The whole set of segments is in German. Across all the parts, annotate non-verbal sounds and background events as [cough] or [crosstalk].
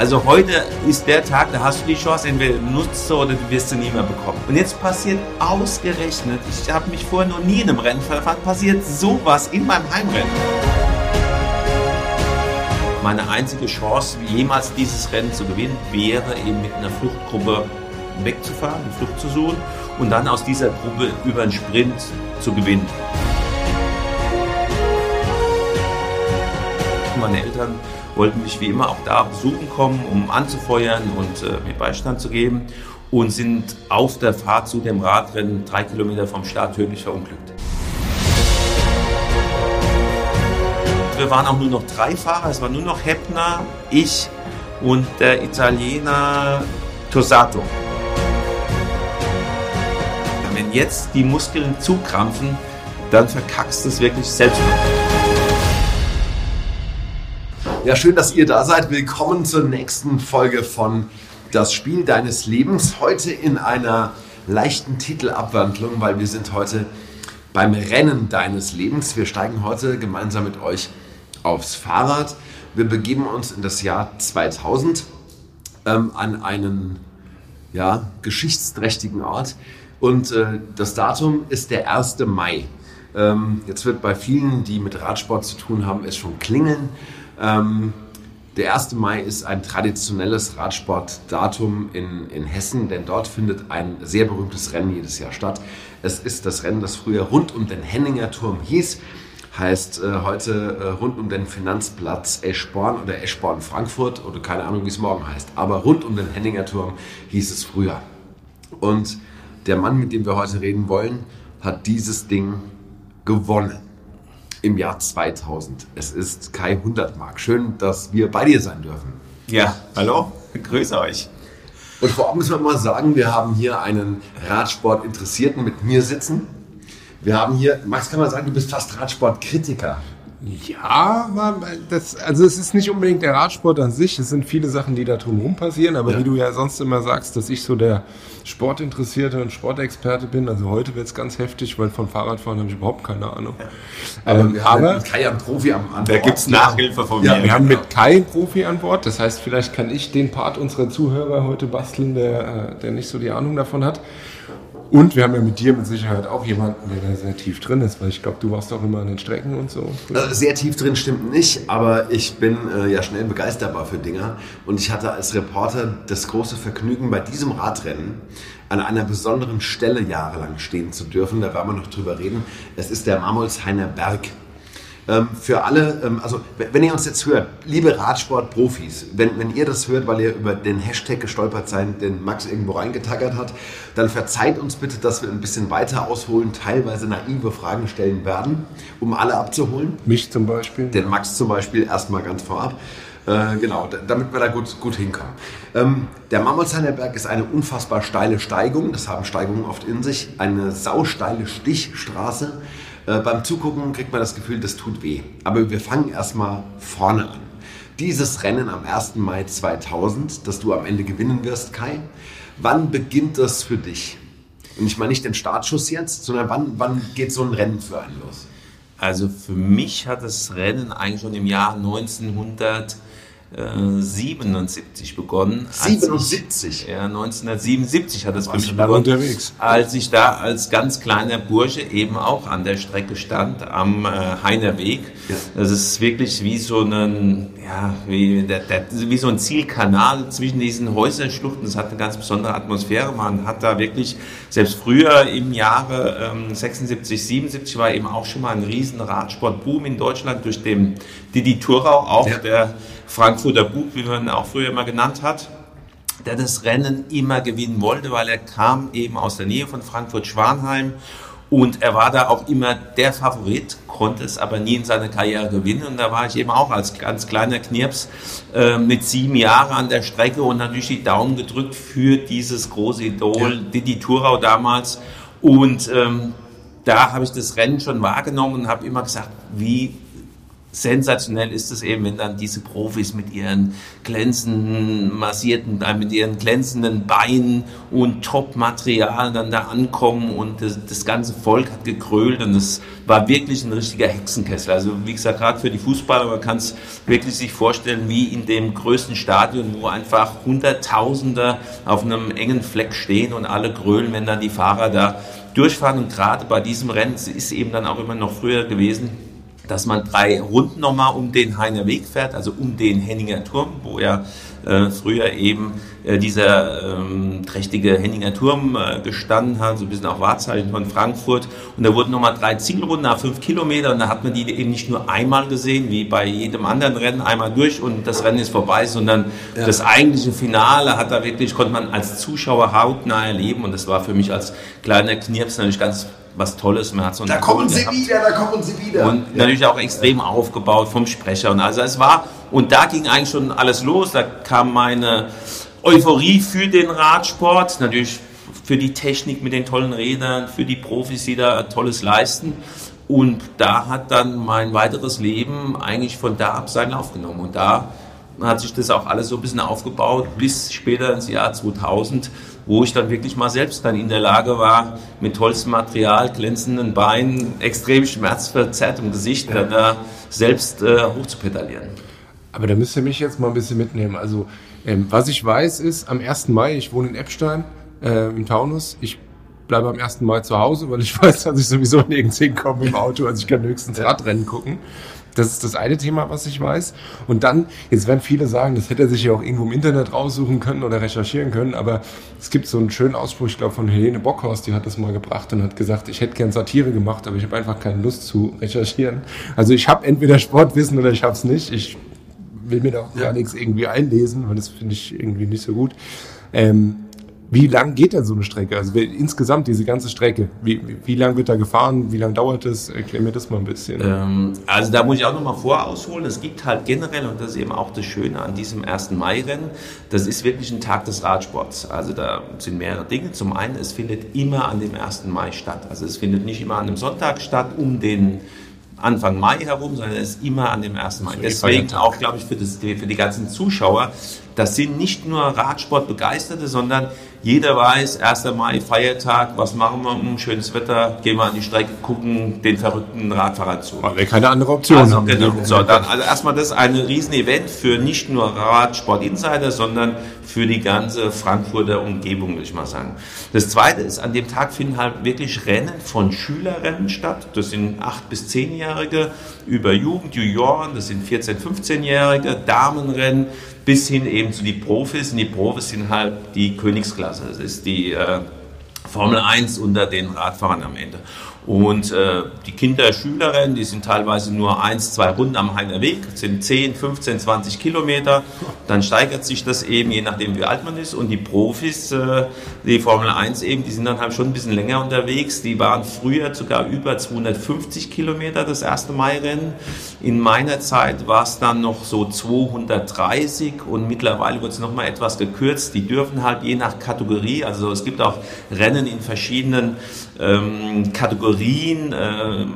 Also heute ist der Tag, da hast du die Chance, entweder du nutzt sie oder du wirst sie nie mehr bekommen. Und jetzt passiert ausgerechnet, ich habe mich vorher noch nie in einem Rennen verfahren, passiert sowas in meinem Heimrennen. Meine einzige Chance, jemals dieses Rennen zu gewinnen, wäre eben mit einer Fluchtgruppe wegzufahren, die Flucht zu suchen und dann aus dieser Gruppe über einen Sprint zu gewinnen. Meine Eltern wollten mich wie immer auch da besuchen kommen, um anzufeuern und äh, mir Beistand zu geben und sind auf der Fahrt zu dem Radrennen drei Kilometer vom Start tödlich verunglückt. Wir waren auch nur noch drei Fahrer, es war nur noch Heppner, ich und der Italiener Tosato. Wenn jetzt die Muskeln zukrampfen, dann verkackst du es wirklich selbst. Ja, schön, dass ihr da seid. Willkommen zur nächsten Folge von Das Spiel deines Lebens. Heute in einer leichten Titelabwandlung, weil wir sind heute beim Rennen deines Lebens. Wir steigen heute gemeinsam mit euch aufs Fahrrad. Wir begeben uns in das Jahr 2000 ähm, an einen ja, geschichtsträchtigen Ort. Und äh, das Datum ist der 1. Mai. Ähm, jetzt wird bei vielen, die mit Radsport zu tun haben, es schon klingeln. Ähm, der 1. Mai ist ein traditionelles Radsportdatum in, in Hessen, denn dort findet ein sehr berühmtes Rennen jedes Jahr statt. Es ist das Rennen, das früher rund um den Henninger Turm hieß, heißt äh, heute äh, rund um den Finanzplatz Eschborn oder Eschborn Frankfurt oder keine Ahnung, wie es morgen heißt. Aber rund um den Henninger Turm hieß es früher. Und der Mann, mit dem wir heute reden wollen, hat dieses Ding gewonnen im Jahr 2000. Es ist Kai Hundertmark. Schön, dass wir bei dir sein dürfen. Ja, hallo, grüße euch. Und vorab müssen wir mal sagen, wir haben hier einen Radsport-Interessierten mit mir sitzen. Wir haben hier, Max, kann man sagen, du bist fast Radsportkritiker. Ja, das, also es ist nicht unbedingt der Radsport an sich, es sind viele Sachen, die da drumherum passieren, aber ja. wie du ja sonst immer sagst, dass ich so der Sportinteressierte und Sportexperte bin, also heute wird es ganz heftig, weil von Fahrradfahren habe ich überhaupt keine Ahnung. Ja. Aber ähm, wir haben aber, mit Kai einen Profi am Bord. Da gibt es Nachhilfe von ja, mir. Wir haben mit Kai einen Profi an Bord, das heißt, vielleicht kann ich den Part unserer Zuhörer heute basteln, der, äh, der nicht so die Ahnung davon hat. Und wir haben ja mit dir mit Sicherheit auch jemanden, der da sehr tief drin ist, weil ich glaube, du warst auch immer an den Strecken und so. Also sehr tief drin stimmt nicht, aber ich bin äh, ja schnell begeisterbar für Dinger. Und ich hatte als Reporter das große Vergnügen, bei diesem Radrennen an einer besonderen Stelle jahrelang stehen zu dürfen. Da werden wir noch drüber reden. Es ist der Marmolshainer Berg. Ähm, für alle, ähm, also wenn ihr uns jetzt hört, liebe Radsportprofis, wenn, wenn ihr das hört, weil ihr über den Hashtag gestolpert seid, den Max irgendwo reingetackert hat, dann verzeiht uns bitte, dass wir ein bisschen weiter ausholen, teilweise naive Fragen stellen werden, um alle abzuholen. Mich zum Beispiel. Den Max zum Beispiel erstmal ganz vorab. Äh, genau, damit wir da gut, gut hinkommen. Ähm, der Mammolsheimer Berg ist eine unfassbar steile Steigung, das haben Steigungen oft in sich, eine sausteile Stichstraße äh, beim Zugucken kriegt man das Gefühl, das tut weh. Aber wir fangen erstmal vorne an. Dieses Rennen am 1. Mai 2000, das du am Ende gewinnen wirst, Kai, wann beginnt das für dich? Und ich meine nicht den Startschuss jetzt, sondern wann, wann geht so ein Rennen für einen los? Also für mich hat das Rennen eigentlich schon im Jahr 1900 77 begonnen. 77? Ich, ja, 1977 hat es für mich begonnen. Unterwegs. Als ich da als ganz kleiner Bursche eben auch an der Strecke stand, am äh, Heinerweg. Ja. Das ist wirklich wie so ein, ja, wie, der, der, wie so ein Zielkanal zwischen diesen Häuserschluchten. Das hat eine ganz besondere Atmosphäre. Man hat da wirklich, selbst früher im Jahre ähm, 76, 77 war eben auch schon mal ein riesen Radsportboom in Deutschland durch den Didi Thurau, auch ja. der Frankfurter Bug, wie man ihn auch früher immer genannt hat, der das Rennen immer gewinnen wollte, weil er kam eben aus der Nähe von Frankfurt-Schwanheim und er war da auch immer der Favorit, konnte es aber nie in seiner Karriere gewinnen. Und da war ich eben auch als ganz kleiner Knirps äh, mit sieben Jahren an der Strecke und natürlich die Daumen gedrückt für dieses große Idol, ja. Didi Thurau damals. Und ähm, da habe ich das Rennen schon wahrgenommen und habe immer gesagt, wie sensationell ist es eben, wenn dann diese Profis mit ihren glänzenden, massierten, äh, mit ihren glänzenden Beinen und Top-Material dann da ankommen und das, das, ganze Volk hat gekrölt und es war wirklich ein richtiger Hexenkessel. Also wie gesagt, gerade für die Fußballer, man kann es wirklich sich vorstellen, wie in dem größten Stadion, wo einfach Hunderttausende auf einem engen Fleck stehen und alle grölen, wenn dann die Fahrer da durchfahren und gerade bei diesem Rennen, es ist eben dann auch immer noch früher gewesen, dass man drei Runden nochmal um den Heiner Weg fährt, also um den Henninger Turm, wo ja äh, früher eben äh, dieser ähm, trächtige Henninger Turm äh, gestanden hat, so ein bisschen auch Wahrzeichen von Frankfurt. Und da wurden nochmal drei Zielrunden nach fünf Kilometer und da hat man die eben nicht nur einmal gesehen, wie bei jedem anderen Rennen, einmal durch und das Rennen ist vorbei, sondern ja. das eigentliche Finale hat da wirklich, konnte man als Zuschauer hautnah erleben und das war für mich als kleiner Knirps natürlich ganz was Tolles. Man hat so da kommen sie gehabt. wieder, da kommen sie wieder. Und ja. natürlich auch extrem aufgebaut vom Sprecher. Und also es war, und da ging eigentlich schon alles los. Da kam meine Euphorie für den Radsport, natürlich für die Technik mit den tollen Rädern, für die Profis, die da Tolles leisten. Und da hat dann mein weiteres Leben eigentlich von da ab seinen Lauf genommen. Und da hat sich das auch alles so ein bisschen aufgebaut bis später ins Jahr 2000 wo ich dann wirklich mal selbst dann in der Lage war, mit tollstem Material, glänzenden Beinen, extrem schmerzverzerrtem Gesicht, ja. da selbst äh, hochzupedalieren. Aber da müsst ihr mich jetzt mal ein bisschen mitnehmen. Also, ähm, was ich weiß ist, am 1. Mai, ich wohne in Eppstein, äh, im Taunus, ich bleibe am 1. Mai zu Hause, weil ich [laughs] weiß, dass ich sowieso nirgends hinkomme im Auto, also ich kann höchstens Radrennen gucken. Das ist das eine Thema, was ich weiß. Und dann, jetzt werden viele sagen, das hätte er sich ja auch irgendwo im Internet raussuchen können oder recherchieren können, aber es gibt so einen schönen Ausspruch, ich glaube von Helene Bockhorst, die hat das mal gebracht und hat gesagt, ich hätte gern Satire gemacht, aber ich habe einfach keine Lust zu recherchieren. Also ich habe entweder Sportwissen oder ich habe es nicht. Ich will mir da auch gar nichts irgendwie einlesen, weil das finde ich irgendwie nicht so gut. Ähm, wie lang geht denn so eine Strecke? Also insgesamt diese ganze Strecke, wie, wie, wie lang wird da gefahren? Wie lang dauert es? Erklär mir das mal ein bisschen. Ähm, also da muss ich auch nochmal vorausholen. Es gibt halt generell, und das ist eben auch das Schöne an diesem 1. Mai-Rennen, das ist wirklich ein Tag des Radsports. Also da sind mehrere Dinge. Zum einen, es findet immer an dem 1. Mai statt. Also es findet nicht immer an einem Sonntag statt, um den Anfang Mai herum, sondern es ist immer an dem 1. Mai. Deswegen auch, glaube ich, für, das, für die ganzen Zuschauer, das sind nicht nur Radsportbegeisterte, sondern jeder weiß, 1. Mai, Feiertag, was machen wir? Um schönes Wetter, gehen wir an die Strecke, gucken den verrückten Radfahrer zu. Weil wir keine andere Option also, haben. Genau. So, dann, also erstmal das ist ein Riesenevent für nicht nur Radsport-Insider, sondern für die ganze Frankfurter Umgebung, würde ich mal sagen. Das zweite ist, an dem Tag finden halt wirklich Rennen von Schülerrennen statt. Das sind 8- bis 10-Jährige über Jugend, Junioren, das sind 14-, 15-Jährige, Damenrennen, bis hin eben zu den Profis. Und die Profis sind halt die Königsklasse. Das ist die äh, Formel 1 unter den Radfahrern am Ende. Und äh, die Kinder, Schülerinnen, die sind teilweise nur eins, zwei Runden am Heiner Weg, sind 10, 15, 20 Kilometer. Dann steigert sich das eben, je nachdem wie alt man ist. Und die Profis, äh, die Formel 1 eben, die sind dann halt schon ein bisschen länger unterwegs. Die waren früher sogar über 250 Kilometer das erste Mai-Rennen. In meiner Zeit war es dann noch so 230 und mittlerweile wird es nochmal etwas gekürzt. Die dürfen halt je nach Kategorie, also es gibt auch Rennen in verschiedenen ähm, Kategorien, äh, äh,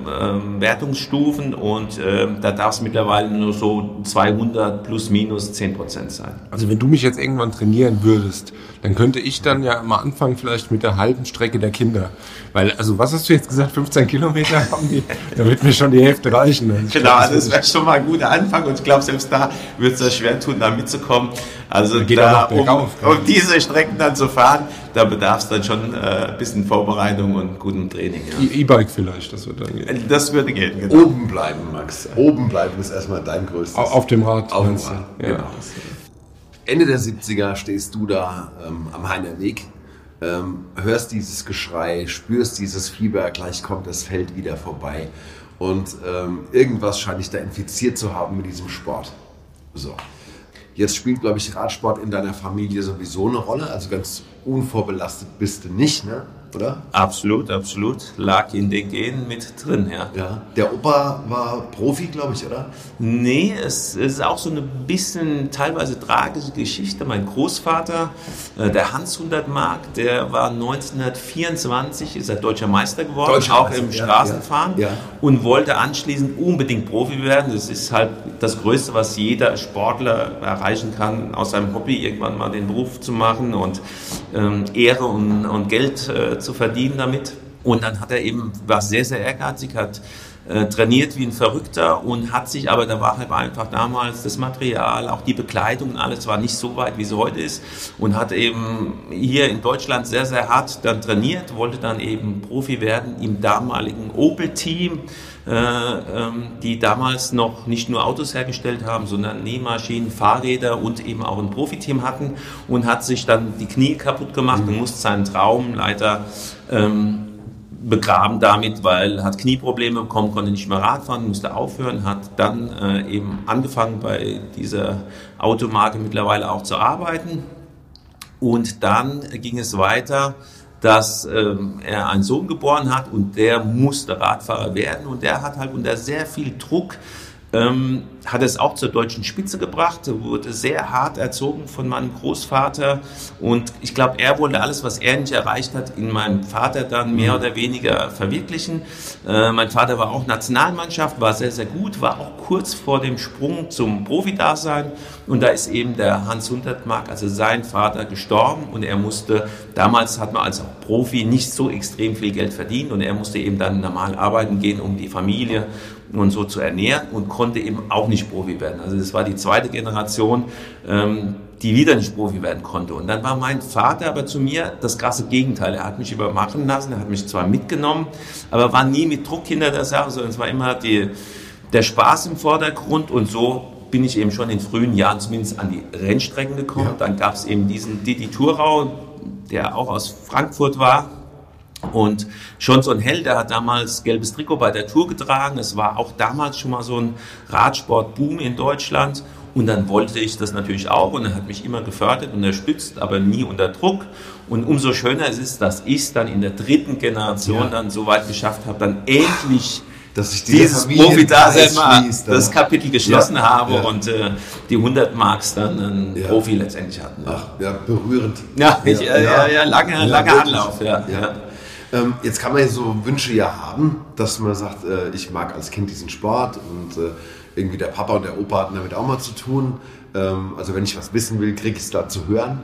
Wertungsstufen und äh, da darf es mittlerweile nur so 200 plus minus 10 Prozent sein. Also wenn du mich jetzt irgendwann trainieren würdest, dann könnte ich dann ja mal anfangen vielleicht mit der halben Strecke der Kinder. Weil, also was hast du jetzt gesagt, 15 Kilometer [laughs] haben die, da wird mir schon die Hälfte reichen. Also genau, glaub, also das wäre schon mal ein guter Anfang und ich glaube, selbst da wird es schwer tun, da mitzukommen. Also da, um, um, diese Strecken dann zu fahren, da bedarf es dann schon äh, ein bisschen Vorbereitung und gutem Training. Ja. E-Bike vielleicht, das würde dann gehen. Das würde gehen, genau. Oben bleiben, Max. Oben bleiben ist erstmal dein größtes. Auf dem Rad. Auf dem Rad, ja. genau. Ende der 70er stehst du da ähm, am Heiner Weg, ähm, hörst dieses Geschrei, spürst dieses Fieber, gleich kommt das Feld wieder vorbei. Und ähm, irgendwas scheine ich da infiziert zu haben mit diesem Sport. So. Jetzt spielt, glaube ich, Radsport in deiner Familie sowieso eine Rolle. Also ganz unvorbelastet bist du nicht, ne? Oder? Absolut, absolut. Lag in den Genen mit drin, ja. ja. Der Opa war Profi, glaube ich, oder? Nee, es, es, ist auch so eine bisschen teilweise tragische Geschichte. Mein Großvater, äh, der Hans Hundertmark, der war 1924, ist er deutscher Meister geworden, deutscher auch Meister, im Straßenfahren ja. und wollte anschließend unbedingt Profi werden. Das ist halt das Größte, was jeder Sportler erreichen kann, aus seinem Hobby irgendwann mal den Beruf zu machen und ähm, Ehre und, und Geld äh, zu verdienen damit. Und dann hat er eben, war sehr, sehr ehrgeizig, hat äh, trainiert wie ein Verrückter und hat sich, aber da war halt einfach damals das Material, auch die Bekleidung und alles war nicht so weit, wie es heute ist und hat eben hier in Deutschland sehr, sehr hart dann trainiert, wollte dann eben Profi werden im damaligen Opel-Team, die damals noch nicht nur Autos hergestellt haben, sondern Nähmaschinen, Fahrräder und eben auch ein Profiteam hatten und hat sich dann die Knie kaputt gemacht mhm. und musste seinen Traum leider ähm, begraben damit, weil hat Knieprobleme bekommen, konnte nicht mehr Radfahren, musste aufhören, hat dann äh, eben angefangen bei dieser Automarke mittlerweile auch zu arbeiten. Und dann ging es weiter, dass ähm, er einen Sohn geboren hat und der musste Radfahrer werden. Und der hat halt unter sehr viel Druck ähm, hat es auch zur deutschen Spitze gebracht, wurde sehr hart erzogen von meinem Großvater und ich glaube, er wollte alles, was er nicht erreicht hat, in meinem Vater dann mehr mhm. oder weniger verwirklichen. Äh, mein Vater war auch Nationalmannschaft, war sehr, sehr gut, war auch kurz vor dem Sprung zum Profi-Dasein und da ist eben der Hans Hundertmark, also sein Vater, gestorben und er musste, damals hat man als Profi nicht so extrem viel Geld verdient und er musste eben dann normal arbeiten gehen, um die Familie und so zu ernähren und konnte eben auch nicht Profi werden. Also das war die zweite Generation, ähm, die wieder nicht Profi werden konnte. Und dann war mein Vater aber zu mir das krasse Gegenteil. Er hat mich übermachen lassen, er hat mich zwar mitgenommen, aber war nie mit Druck hinter der Sache, sondern es war immer die, der Spaß im Vordergrund und so bin ich eben schon in frühen Jahren zumindest an die Rennstrecken gekommen. Ja. Dann gab es eben diesen Didi Thurau, der auch aus Frankfurt war, und schon so ein Held, der hat damals gelbes Trikot bei der Tour getragen. Es war auch damals schon mal so ein Radsportboom in Deutschland. Und dann wollte ich das natürlich auch und er hat mich immer gefördert, unterstützt, aber nie unter Druck. Und umso schöner es ist, dass ich es dann in der dritten Generation ja. dann so weit geschafft habe, dann endlich [sighs] dass ich dieses Profi-Dasein das Kapitel geschlossen ja, habe ja. und äh, die 100 Marks dann ein ja. Profi letztendlich hatten. Ach, ja, berührend. Ja, ich, ja, ja, lange, lange Anlauf. Ja, ja. Ähm, jetzt kann man ja so Wünsche ja haben, dass man sagt, äh, ich mag als Kind diesen Sport und äh, irgendwie der Papa und der Opa hatten damit auch mal zu tun. Ähm, also wenn ich was wissen will, kriege ich es da zu hören.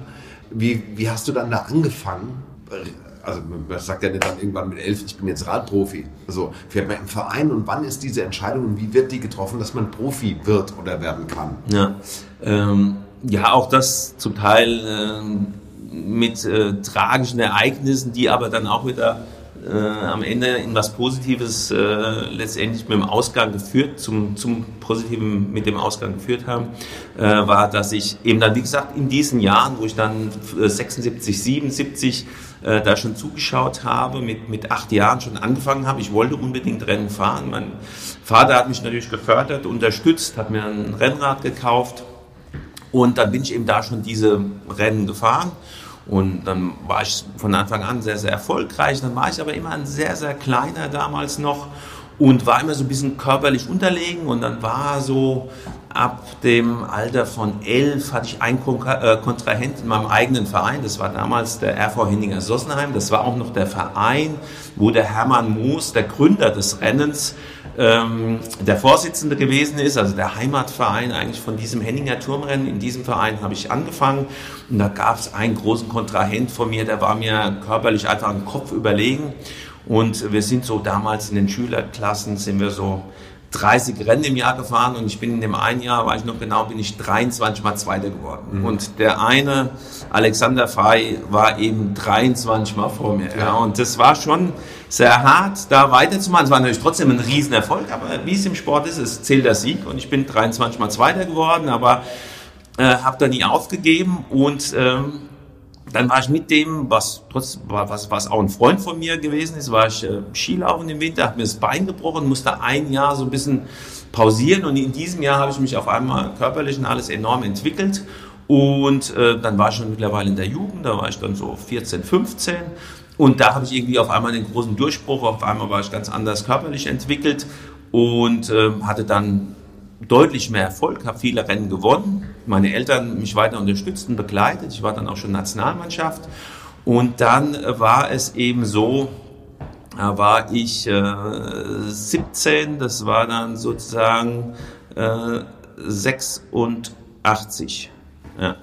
Wie, wie hast du dann da angefangen? Also man sagt ja nicht dann irgendwann mit elf, ich bin jetzt Radprofi. Also fährt man im Verein und wann ist diese Entscheidung und wie wird die getroffen, dass man Profi wird oder werden kann? Ja, ähm, ja auch das zum Teil ähm, mit äh, tragischen Ereignissen, die aber dann auch wieder äh, am Ende in was Positives äh, letztendlich mit dem Ausgang geführt, zum, zum Positiven mit dem Ausgang geführt haben, äh, war, dass ich eben dann, wie gesagt, in diesen Jahren, wo ich dann 76, 77 äh, da schon zugeschaut habe, mit, mit acht Jahren schon angefangen habe, ich wollte unbedingt Rennen fahren. Mein Vater hat mich natürlich gefördert, unterstützt, hat mir ein Rennrad gekauft und dann bin ich eben da schon diese Rennen gefahren. Und dann war ich von Anfang an sehr, sehr erfolgreich. Dann war ich aber immer ein sehr, sehr kleiner damals noch und war immer so ein bisschen körperlich unterlegen. Und dann war so ab dem Alter von elf hatte ich einen äh, Kontrahent in meinem eigenen Verein. Das war damals der RV Henninger Sossenheim. Das war auch noch der Verein, wo der Hermann Moos, der Gründer des Rennens, ähm, der Vorsitzende gewesen ist, also der Heimatverein eigentlich von diesem Henninger Turmrennen. In diesem Verein habe ich angefangen und da gab es einen großen Kontrahent von mir, der war mir körperlich einfach einen Kopf überlegen. Und wir sind so damals in den Schülerklassen, sind wir so 30 Rennen im Jahr gefahren und ich bin in dem einen Jahr, weiß ich noch genau, bin ich 23 Mal Zweiter geworden. Mhm. Und der eine, Alexander Fay, war eben 23 Mal vor mir. Ja. Und das war schon sehr hart, da weiterzumachen. Es war natürlich trotzdem ein Riesenerfolg, aber wie es im Sport ist, es zählt der Sieg. Und ich bin 23 Mal Zweiter geworden, aber äh, habe da nie aufgegeben. Und ähm, dann war ich mit dem, was trotz, was, was auch ein Freund von mir gewesen ist, war ich äh, Skilaufen im Winter, habe mir das Bein gebrochen, musste ein Jahr so ein bisschen pausieren. Und in diesem Jahr habe ich mich auf einmal körperlich und alles enorm entwickelt. Und äh, dann war ich schon mittlerweile in der Jugend, da war ich dann so 14, 15 Und da habe ich irgendwie auf einmal den großen Durchbruch, auf einmal war ich ganz anders körperlich entwickelt und äh, hatte dann deutlich mehr Erfolg, habe viele Rennen gewonnen. Meine Eltern mich weiter unterstützten, begleitet. Ich war dann auch schon Nationalmannschaft. Und dann war es eben so, da war ich äh, 17, das war dann sozusagen äh, 86. Ja.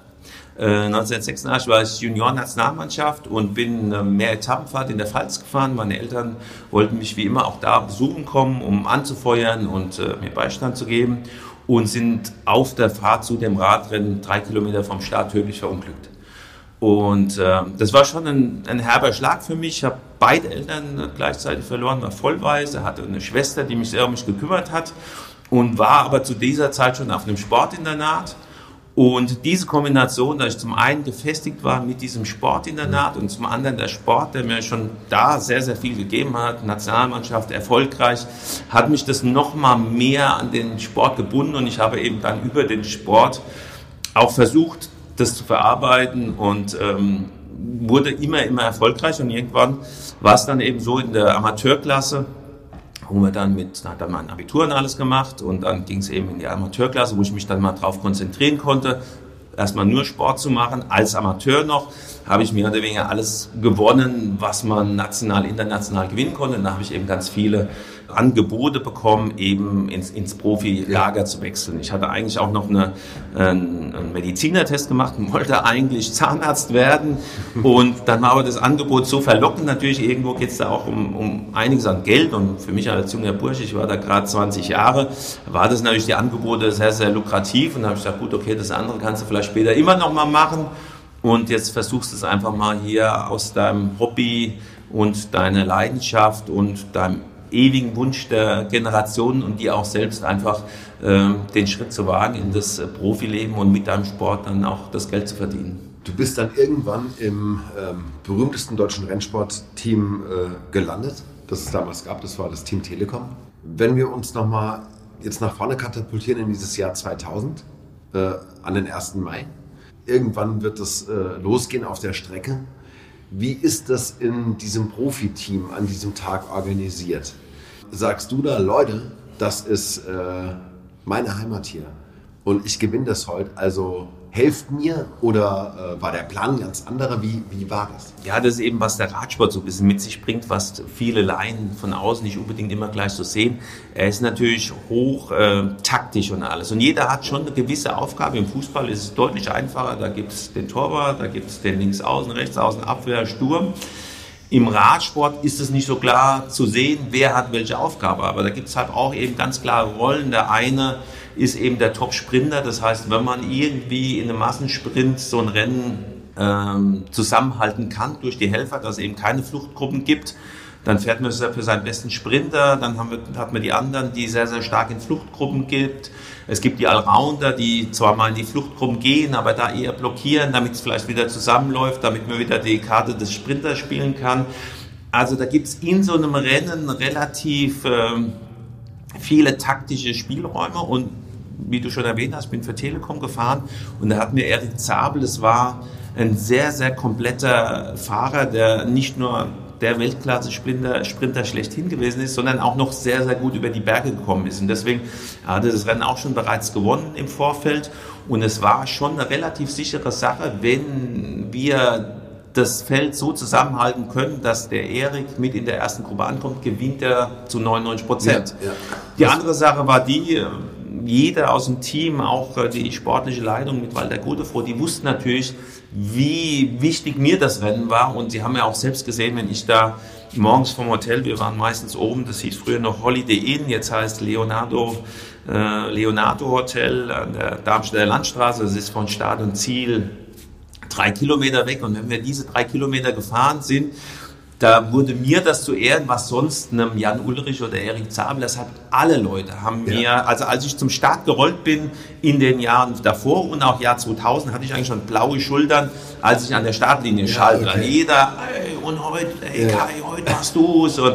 1986 äh, war ich Junior-Nationalmannschaft und bin äh, mehr Etappenfahrt in der Pfalz gefahren. Meine Eltern wollten mich wie immer auch da besuchen kommen, um anzufeuern und äh, mir Beistand zu geben und sind auf der Fahrt zu dem Radrennen drei Kilometer vom Start tödlich verunglückt. Und äh, das war schon ein, ein herber Schlag für mich. Ich habe beide Eltern gleichzeitig verloren, war vollweise, hatte eine Schwester, die mich sehr um mich gekümmert hat und war aber zu dieser Zeit schon auf einem Sportinternat und diese Kombination, dass ich zum einen gefestigt war mit diesem Sportinternat und zum anderen der Sport, der mir schon da sehr, sehr viel gegeben hat, Nationalmannschaft erfolgreich, hat mich das nochmal mehr an den Sport gebunden und ich habe eben dann über den Sport auch versucht, das zu verarbeiten und ähm, wurde immer, immer erfolgreich und irgendwann war es dann eben so in der Amateurklasse, wo wir dann mit, hat dann mein Abitur und alles gemacht und dann ging es eben in die Amateurklasse, wo ich mich dann mal drauf konzentrieren konnte, erstmal nur Sport zu machen, als Amateur noch, habe ich mehr oder weniger alles gewonnen, was man national, international gewinnen konnte. Und da habe ich eben ganz viele Angebote bekommen, eben ins, ins Profilager zu wechseln. Ich hatte eigentlich auch noch eine, einen, einen Medizinertest gemacht und wollte eigentlich Zahnarzt werden. Und dann war aber das Angebot so verlockend. Natürlich, irgendwo geht es da auch um, um einiges an Geld. Und für mich als junger Bursche, ich war da gerade 20 Jahre, war das natürlich die Angebote sehr, sehr lukrativ. Und da habe ich gesagt, gut, okay, das andere kannst du vielleicht später immer noch mal machen. Und jetzt versuchst du es einfach mal hier aus deinem Hobby und deiner Leidenschaft und deinem ewigen Wunsch der Generationen und die auch selbst einfach äh, den Schritt zu wagen in das äh, Profileben und mit deinem Sport dann auch das Geld zu verdienen. Du bist dann irgendwann im ähm, berühmtesten deutschen Rennsportteam äh, gelandet, das es damals gab. Das war das Team Telekom. Wenn wir uns nochmal jetzt nach vorne katapultieren in dieses Jahr 2000, äh, an den 1. Mai. Irgendwann wird es äh, losgehen auf der Strecke. Wie ist das in diesem Profiteam an diesem Tag organisiert? Sagst du da, Leute, das ist äh, meine Heimat hier und ich gewinne das heute, also helft mir oder äh, war der Plan ganz anderer? Wie, wie war das? Ja, das ist eben, was der Radsport so ein bisschen mit sich bringt, was viele Laien von außen nicht unbedingt immer gleich so sehen. Er ist natürlich hoch äh, taktisch und alles. Und jeder hat schon eine gewisse Aufgabe. Im Fußball ist es deutlich einfacher. Da gibt es den Torwart, da gibt es den Linksaußen, Rechtsaußen, Abwehr, Sturm. Im Radsport ist es nicht so klar zu sehen, wer hat welche Aufgabe. Aber da gibt es halt auch eben ganz klare Rollen. Der eine ist eben der Top-Sprinter. Das heißt, wenn man irgendwie in einem Massensprint so ein Rennen ähm, zusammenhalten kann durch die Helfer, dass es eben keine Fluchtgruppen gibt, dann fährt man für seinen besten Sprinter, dann wir, hat man die anderen, die sehr, sehr stark in Fluchtgruppen gibt. Es gibt die Allrounder, die zwar mal in die Fluchtgruppen gehen, aber da eher blockieren, damit es vielleicht wieder zusammenläuft, damit man wieder die Karte des Sprinters spielen kann. Also da gibt es in so einem Rennen relativ äh, viele taktische Spielräume und wie du schon erwähnt hast, bin für Telekom gefahren und da hat mir Erik Zabel, das war ein sehr, sehr kompletter Fahrer, der nicht nur der Weltklasse-Sprinter Sprinter schlechthin gewesen ist, sondern auch noch sehr, sehr gut über die Berge gekommen ist. Und deswegen hat er das Rennen auch schon bereits gewonnen im Vorfeld. Und es war schon eine relativ sichere Sache, wenn wir das Feld so zusammenhalten können, dass der Erik mit in der ersten Gruppe ankommt, gewinnt er zu 99 Prozent. Ja, ja. Die andere Sache war die, jeder aus dem Team, auch äh, die sportliche Leitung mit Walter Godefroh, die wussten natürlich, wie wichtig mir das Rennen war. Und sie haben ja auch selbst gesehen, wenn ich da morgens vom Hotel, wir waren meistens oben, das hieß früher noch Holiday Inn, jetzt heißt Leonardo, äh, Leonardo Hotel an der Darmstädter Landstraße. Das ist von Start und Ziel drei Kilometer weg. Und wenn wir diese drei Kilometer gefahren sind, da wurde mir das zu Ehren, was sonst einem Jan Ulrich oder Erik Zabel, das hat alle Leute, haben ja. mir, also als ich zum Start gerollt bin in den Jahren davor und auch Jahr 2000, hatte ich eigentlich schon blaue Schultern, als ich an der Startlinie ja, schalte. Okay. Jeder, ey, und heute, ey, ja. Kai, heute machst du's. Und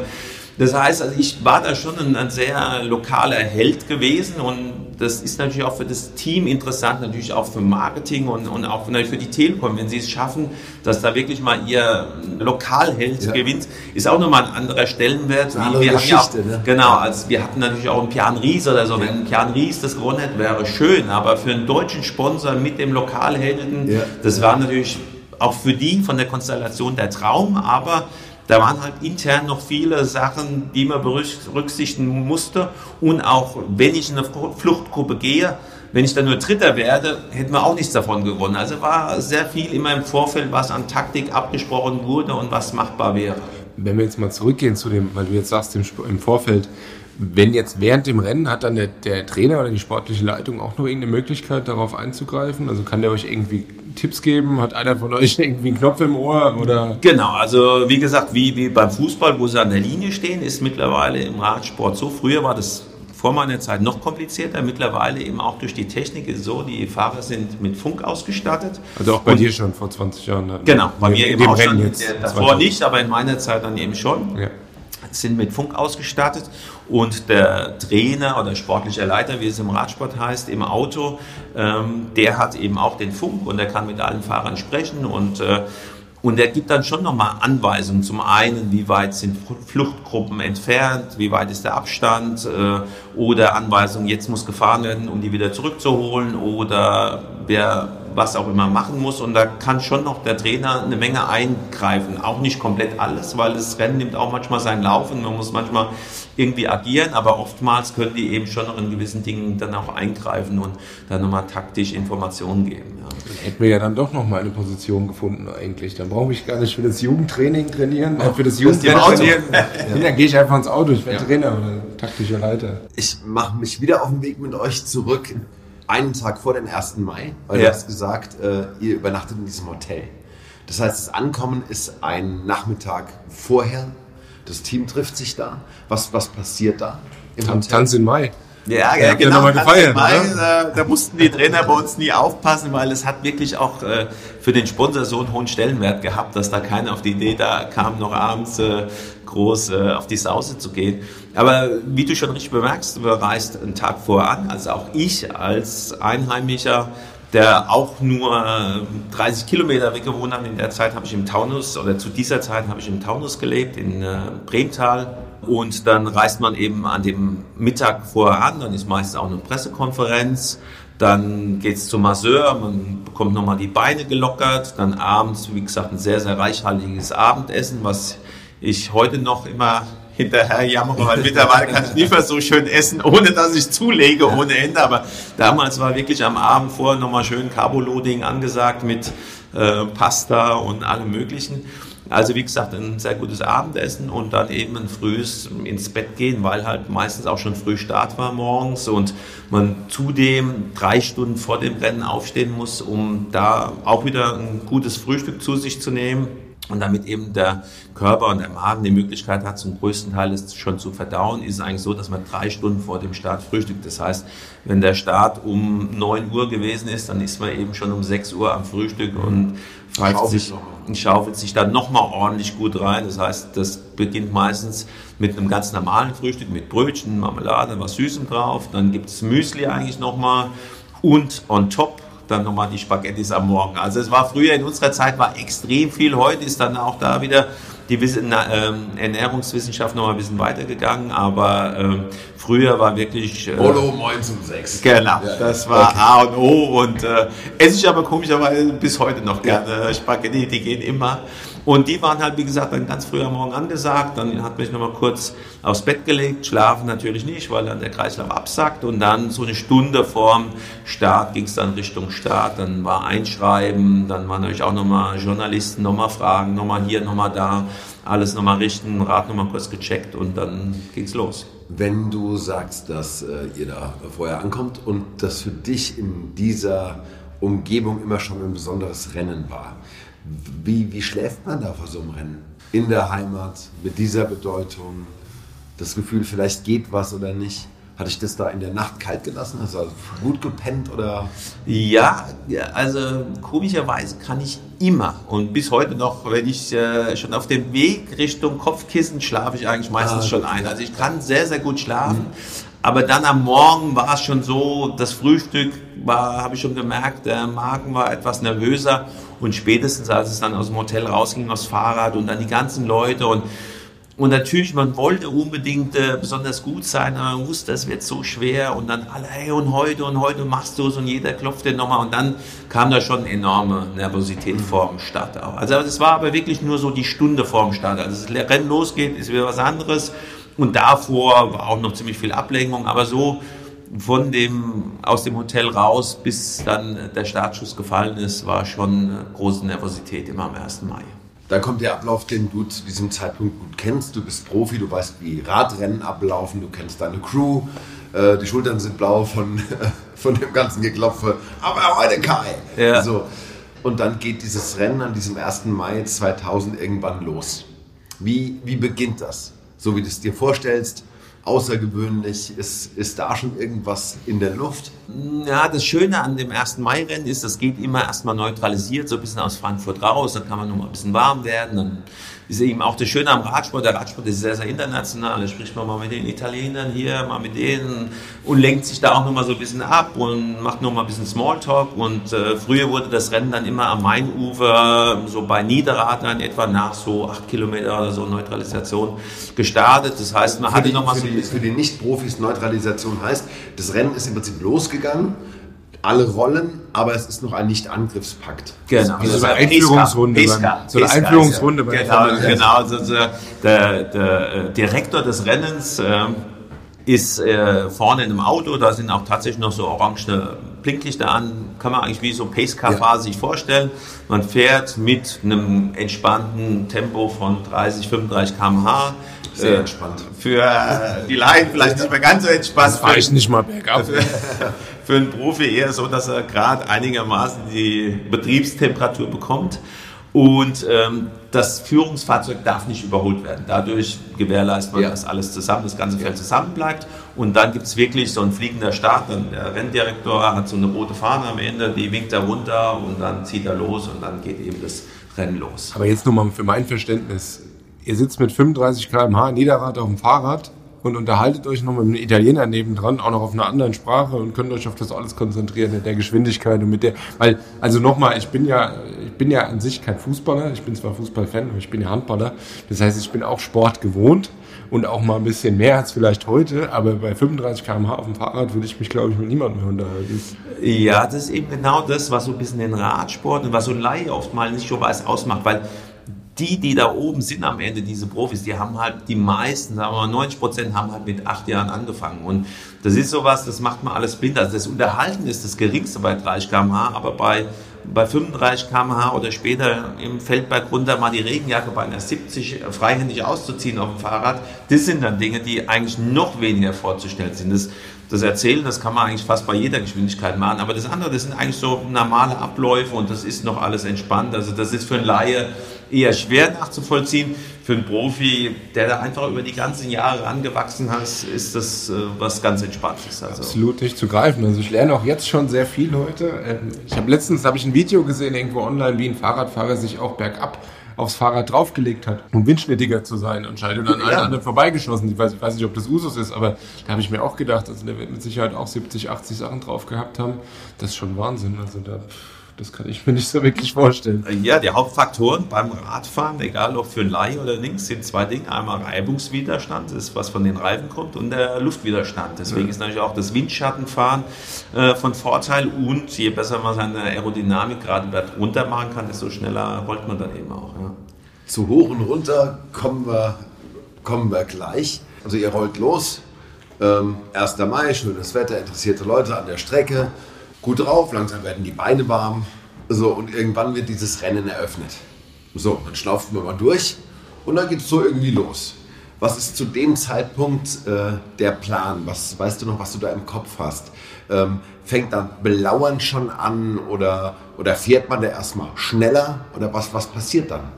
das heißt, also ich war da schon ein, ein sehr lokaler Held gewesen und das ist natürlich auch für das Team interessant, natürlich auch für Marketing und, und auch für die Telekom, wenn sie es schaffen, dass da wirklich mal ihr Lokalheld ja. gewinnt, ist auch nochmal ein anderer Stellenwert. Eine andere Geschichte, auch, ne? Genau, also wir hatten natürlich auch einen Pian Ries oder so. Ja. Wenn Pian Ries das gewonnen hätte, wäre schön, aber für einen deutschen Sponsor mit dem Lokalhelden, ja. das war natürlich auch für die von der Konstellation der Traum, aber da waren halt intern noch viele Sachen, die man berücksichtigen musste. Und auch wenn ich in eine Fluchtgruppe gehe, wenn ich dann nur Dritter werde, hätten wir auch nichts davon gewonnen. Also war sehr viel immer im Vorfeld, was an Taktik abgesprochen wurde und was machbar wäre. Wenn wir jetzt mal zurückgehen zu dem, weil du jetzt sagst im Vorfeld, wenn jetzt während dem Rennen hat dann der, der, Trainer oder die sportliche Leitung auch noch irgendeine Möglichkeit, darauf einzugreifen? Also kann der euch irgendwie Tipps geben? Hat einer von euch [laughs] irgendwie einen Knopf im Ohr? Oder? Genau, also wie gesagt, wie, wie beim Fußball, wo sie an der Linie stehen, ist mittlerweile im Radsport so. Früher war das vor meiner Zeit noch komplizierter. Mittlerweile eben auch durch die Technik ist so, die Fahrer sind mit Funk ausgestattet. Also auch bei Und, dir schon vor 20 Jahren? Genau, bei mir eben auch schon. Jetzt davor nicht, aber in meiner Zeit dann eben schon. Ja sind mit Funk ausgestattet und der Trainer oder sportliche Leiter, wie es im Radsport heißt, im Auto, ähm, der hat eben auch den Funk und der kann mit allen Fahrern sprechen und äh, und er gibt dann schon nochmal Anweisungen. Zum einen, wie weit sind Fluchtgruppen entfernt, wie weit ist der Abstand äh, oder Anweisungen, jetzt muss gefahren werden, um die wieder zurückzuholen oder wer was auch immer machen muss. Und da kann schon noch der Trainer eine Menge eingreifen. Auch nicht komplett alles, weil das Rennen nimmt auch manchmal seinen Lauf und man muss manchmal irgendwie agieren, aber oftmals können die eben schon noch in gewissen Dingen dann auch eingreifen und dann nochmal taktisch Informationen geben. Ja. Dann hätten wir ja dann doch nochmal eine Position gefunden eigentlich. Dann brauche ich gar nicht für das Jugendtraining trainieren, äh, für das Jugendtraining trainieren. ja. [laughs] Dann gehe ich einfach ins Auto, ich werde ja. Trainer oder taktischer Leiter. Ich mache mich wieder auf den Weg mit euch zurück einen Tag vor dem 1. Mai, weil ja. du hast gesagt, äh, ihr übernachtet in diesem Hotel. Das heißt, das Ankommen ist ein Nachmittag vorher. Das Team trifft sich da. Was, was passiert da? Im Tan Tanz in Mai. Ja, ja, genau. Gefeiert, Mai, da, da, mussten die Trainer bei uns nie aufpassen, weil es hat wirklich auch äh, für den Sponsor so einen hohen Stellenwert gehabt, dass da keiner auf die Idee da kam, noch abends äh, groß äh, auf die Sause zu gehen. Aber wie du schon richtig bemerkst, du reist einen Tag vorher an, also auch ich als Einheimischer, der auch nur 30 Kilometer weg gewohnt hat. In der Zeit habe ich im Taunus, oder zu dieser Zeit habe ich im Taunus gelebt, in äh, Bremtal. Und dann reist man eben an dem Mittag vorher an, dann ist meistens auch eine Pressekonferenz. Dann geht es zum Masseur, man bekommt nochmal die Beine gelockert. Dann abends, wie gesagt, ein sehr, sehr reichhaltiges Abendessen, was ich heute noch immer hinterher jammere, weil mittlerweile kann ich nicht mehr so schön essen, ohne dass ich zulege ohne Ende. Aber damals war wirklich am Abend vorher nochmal schön Carboloading angesagt mit äh, Pasta und allem Möglichen. Also wie gesagt, ein sehr gutes Abendessen und dann eben ein frühes ins Bett gehen, weil halt meistens auch schon früh Start war morgens und man zudem drei Stunden vor dem Rennen aufstehen muss, um da auch wieder ein gutes Frühstück zu sich zu nehmen und damit eben der Körper und der Magen die Möglichkeit hat, zum größten Teil es schon zu verdauen, ist es eigentlich so, dass man drei Stunden vor dem Start frühstückt. Das heißt, wenn der Start um 9 Uhr gewesen ist, dann ist man eben schon um 6 Uhr am Frühstück und schaufelt sich, schaufelt sich dann nochmal ordentlich gut rein. Das heißt, das beginnt meistens mit einem ganz normalen Frühstück, mit Brötchen, Marmelade, was Süßem drauf. Dann gibt es Müsli eigentlich nochmal und on top dann nochmal die Spaghettis am Morgen. Also es war früher in unserer Zeit war extrem viel. Heute ist dann auch da wieder die ähm, Ernährungswissenschaft noch mal ein bisschen weitergegangen, aber ähm, früher war wirklich... Äh, Bolo morgens um sechs. Genau, ja, das war okay. A und O und äh, esse ich aber komischerweise bis heute noch gerne. Ja. Spaghetti, die gehen immer. Und die waren halt, wie gesagt, dann ganz früh am Morgen angesagt. Dann hat mich nochmal kurz aufs Bett gelegt. Schlafen natürlich nicht, weil dann der Kreislauf absackt. Und dann so eine Stunde vorm Start ging es dann Richtung Start. Dann war Einschreiben. Dann waren natürlich auch nochmal Journalisten, nochmal fragen, nochmal hier, nochmal da. Alles nochmal richten, Rad nochmal kurz gecheckt und dann ging es los. Wenn du sagst, dass äh, ihr da vorher ankommt und das für dich in dieser Umgebung immer schon ein besonderes Rennen war, wie, wie schläft man da vor so einem Rennen? In der Heimat, mit dieser Bedeutung, das Gefühl, vielleicht geht was oder nicht. Hatte ich das da in der Nacht kalt gelassen? Hast du also gut gepennt oder? Ja, also komischerweise kann ich immer und bis heute noch, wenn ich äh, schon auf dem Weg Richtung Kopfkissen schlafe ich eigentlich meistens ah, schon ein. Also ich kann sehr, sehr gut schlafen. Mhm. Aber dann am Morgen war es schon so, das Frühstück war, habe ich schon gemerkt, der Magen war etwas nervöser und spätestens als es dann aus dem Hotel rausging, aufs Fahrrad und dann die ganzen Leute und und natürlich, man wollte unbedingt äh, besonders gut sein, aber man wusste, es wird so schwer und dann alle, hey, und heute und heute machst du es und jeder klopft dir nochmal und dann kam da schon enorme Nervosität vor dem Start auch. Also es war aber wirklich nur so die Stunde vor dem Start. Also das Rennen losgeht, ist wieder was anderes und davor war auch noch ziemlich viel Ablenkung, aber so von dem, aus dem Hotel raus, bis dann der Startschuss gefallen ist, war schon große Nervosität immer am 1. Mai. Da kommt der Ablauf, den du zu diesem Zeitpunkt gut kennst. Du bist Profi, du weißt, wie Radrennen ablaufen, du kennst deine Crew. Äh, die Schultern sind blau von, [laughs] von dem ganzen Geklopfe. Aber heute Kai. Ja. So. Und dann geht dieses Rennen an diesem 1. Mai 2000 irgendwann los. Wie, wie beginnt das? So wie du es dir vorstellst, außergewöhnlich? Ist, ist da schon irgendwas in der Luft? Ja, das Schöne an dem 1. Mai-Rennen ist, das geht immer erstmal neutralisiert, so ein bisschen aus Frankfurt raus, dann kann man noch mal ein bisschen warm werden, dann ist eben auch das Schöne am Radsport. Der Radsport ist sehr, sehr international. Da spricht man mal mit den Italienern hier, mal mit denen und lenkt sich da auch nochmal so ein bisschen ab und macht nochmal ein bisschen Smalltalk. Und äh, früher wurde das Rennen dann immer am Mainufer, so bei Niederrad etwa nach so acht Kilometer oder so Neutralisation gestartet. Das heißt, man für hatte nochmal so. Die, für die Nicht-Profis Neutralisation heißt, das Rennen ist im Prinzip losgegangen alle Rollen, aber es ist noch ein Nicht-Angriffspakt. Genau. Also so eine Einführungsrunde. Peska, so eine Einführungsrunde. Genau, genau. Also der, der äh, Direktor des Rennens äh, ist äh, vorne in einem Auto, da sind auch tatsächlich noch so orange Blinklichter an, kann man eigentlich wie so Pacecar-Phase ja. sich vorstellen. Man fährt mit einem entspannten Tempo von 30, 35 km/h sehr äh, entspannt. Für äh, die Laien vielleicht nicht mehr ganz so entspannt. Das fahre ich nicht mal bergab. Für, [laughs] für einen Profi eher so, dass er gerade einigermaßen die Betriebstemperatur bekommt. Und ähm, das Führungsfahrzeug darf nicht überholt werden. Dadurch gewährleistet man, ja. dass alles zusammen, das ganze Feld zusammen bleibt. Und dann gibt es wirklich so ein fliegender Start. Dann der Renndirektor hat so eine rote Fahne am Ende, die winkt er runter und dann zieht er los und dann geht eben das Rennen los. Aber jetzt nur mal für mein Verständnis ihr sitzt mit 35 km/h Niederrad auf dem Fahrrad und unterhaltet euch noch mit einem Italiener nebendran, auch noch auf einer anderen Sprache und könnt euch auf das alles konzentrieren, in der Geschwindigkeit und mit der, weil, also nochmal, ich bin ja, ich bin ja an sich kein Fußballer, ich bin zwar Fußballfan, aber ich bin ja Handballer, das heißt, ich bin auch Sport gewohnt und auch mal ein bisschen mehr als vielleicht heute, aber bei 35 km/h auf dem Fahrrad würde ich mich, glaube ich, mit niemandem mehr unterhalten. Ja, das ist eben genau das, was so ein bisschen den Radsport und was so ein Laie oft mal nicht so weiß ausmacht, weil die, die da oben sind am Ende, diese Profis, die haben halt, die meisten, sagen wir mal 90 Prozent, haben halt mit acht Jahren angefangen. Und das ist sowas, das macht man alles blind. Also das Unterhalten ist das geringste bei 30 km/h, aber bei, bei 35 km/h oder später im Feldberg runter mal die Regenjacke bei einer 70 freihändig auszuziehen auf dem Fahrrad, das sind dann Dinge, die eigentlich noch weniger vorzustellen sind. Das, das Erzählen, das kann man eigentlich fast bei jeder Geschwindigkeit machen. Aber das andere, das sind eigentlich so normale Abläufe und das ist noch alles entspannt. Also das ist für einen Laie eher schwer nachzuvollziehen. Für einen Profi, der da einfach über die ganzen Jahre angewachsen ist, ist das äh, was ganz Entspanntes. Also. Absolut nicht zu greifen. Also ich lerne auch jetzt schon sehr viel heute. Ähm, ich habe letztens habe ich ein Video gesehen irgendwo online, wie ein Fahrradfahrer sich auch bergab aufs Fahrrad draufgelegt hat, um windschnittiger zu sein anscheinend und an allen anderen vorbeigeschossen. Ich weiß, ich weiß nicht, ob das Usus ist, aber da habe ich mir auch gedacht, also der wird mit Sicherheit auch 70, 80 Sachen drauf gehabt haben. Das ist schon Wahnsinn. Also da... Das kann ich mir nicht so wirklich vorstellen. Ja, die Hauptfaktoren beim Radfahren, egal ob für ein Leih oder links, sind zwei Dinge. Einmal Reibungswiderstand, das ist was von den Reifen kommt, und der Luftwiderstand. Deswegen ja. ist natürlich auch das Windschattenfahren äh, von Vorteil. Und je besser man seine Aerodynamik gerade runter machen kann, desto schneller rollt man dann eben auch. Ja. Zu hoch und runter kommen wir, kommen wir gleich. Also ihr rollt los. Ähm, 1. Mai, schönes Wetter, interessierte Leute an der Strecke gut drauf, langsam werden die Beine warm. So, und irgendwann wird dieses Rennen eröffnet. So, dann schnauft man mal durch und dann geht es so irgendwie los. Was ist zu dem Zeitpunkt äh, der Plan? Was weißt du noch, was du da im Kopf hast? Ähm, fängt dann Belauern schon an oder, oder fährt man da erstmal schneller oder was, was passiert dann?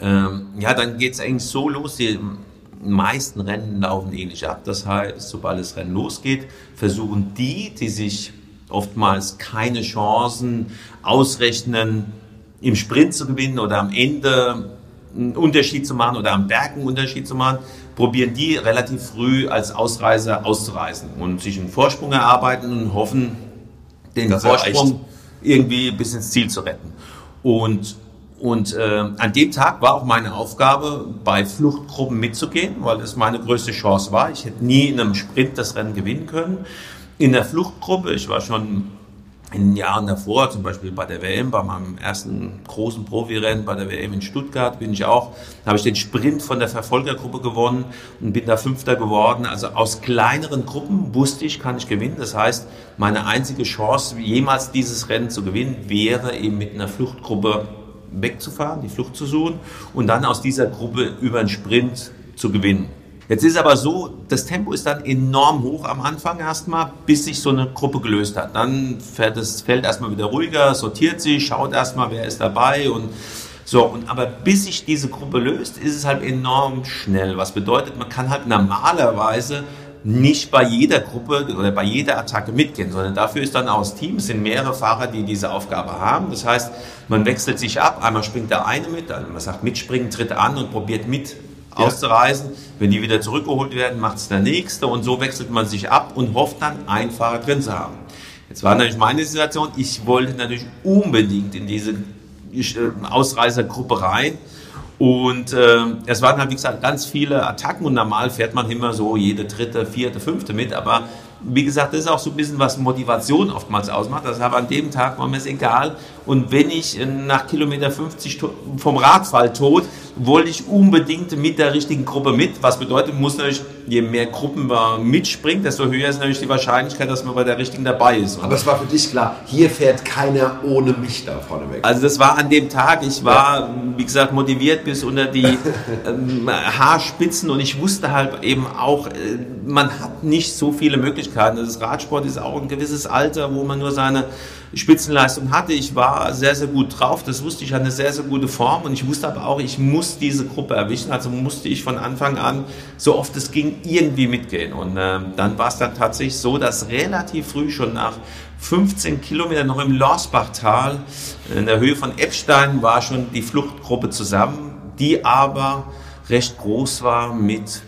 Ähm, ja, dann geht es eigentlich so los. Die meisten Rennen laufen ähnlich ab. Das heißt, sobald das Rennen losgeht, versuchen die, die sich oftmals keine Chancen ausrechnen, im Sprint zu gewinnen oder am Ende einen Unterschied zu machen oder am Berg einen Unterschied zu machen, probieren die relativ früh als Ausreiser auszureisen und sich einen Vorsprung erarbeiten und hoffen, den das Vorsprung irgendwie bis ins Ziel zu retten. Und und äh, an dem Tag war auch meine Aufgabe, bei Fluchtgruppen mitzugehen, weil das meine größte Chance war. Ich hätte nie in einem Sprint das Rennen gewinnen können. In der Fluchtgruppe, ich war schon in den Jahren davor, zum Beispiel bei der WM, bei meinem ersten großen Profirennen bei der WM in Stuttgart, bin ich auch, habe ich den Sprint von der Verfolgergruppe gewonnen und bin da Fünfter geworden. Also aus kleineren Gruppen wusste ich, kann ich gewinnen. Das heißt, meine einzige Chance, jemals dieses Rennen zu gewinnen, wäre eben mit einer Fluchtgruppe wegzufahren, die Flucht zu suchen und dann aus dieser Gruppe über einen Sprint zu gewinnen. Jetzt ist aber so, das Tempo ist dann enorm hoch am Anfang erstmal, bis sich so eine Gruppe gelöst hat. Dann fährt das Feld erstmal wieder ruhiger, sortiert sich, schaut erstmal, wer ist dabei und so. Und aber bis sich diese Gruppe löst, ist es halt enorm schnell. Was bedeutet, man kann halt normalerweise nicht bei jeder Gruppe oder bei jeder Attacke mitgehen, sondern dafür ist dann aus Team, es sind mehrere Fahrer, die diese Aufgabe haben. Das heißt, man wechselt sich ab, einmal springt der eine mit, also man sagt mitspringen, tritt an und probiert mit auszureisen. Wenn die wieder zurückgeholt werden, macht es der nächste und so wechselt man sich ab und hofft dann, einen Fahrer drin zu haben. Jetzt war natürlich meine Situation, ich wollte natürlich unbedingt in diese äh, Ausreißergruppe rein und äh, es waren halt, wie gesagt, ganz viele Attacken und normal fährt man immer so jede dritte, vierte, fünfte mit, aber wie gesagt, das ist auch so ein bisschen, was Motivation oftmals ausmacht. Das heißt, an dem Tag war mir es egal. Und wenn ich nach Kilometer 50 vom Radfall tot, wollte ich unbedingt mit der richtigen Gruppe mit. Was bedeutet, muss natürlich, je mehr Gruppen man mitspringt, desto höher ist natürlich die Wahrscheinlichkeit, dass man bei der richtigen dabei ist. Aber es war für dich klar, hier fährt keiner ohne mich da vorne weg. Also das war an dem Tag, ich war, wie gesagt, motiviert bis unter die [laughs] ähm, Haarspitzen und ich wusste halt eben auch, äh, man hat nicht so viele Möglichkeiten. Das Radsport ist auch ein gewisses Alter, wo man nur seine Spitzenleistung hatte. Ich war sehr, sehr gut drauf. Das wusste ich, hatte eine sehr, sehr gute Form. Und ich wusste aber auch, ich muss diese Gruppe erwischen. Also musste ich von Anfang an, so oft es ging, irgendwie mitgehen. Und äh, dann war es dann tatsächlich so, dass relativ früh schon nach 15 Kilometern noch im Lorsbachtal, in der Höhe von Eppstein, war schon die Fluchtgruppe zusammen, die aber recht groß war mit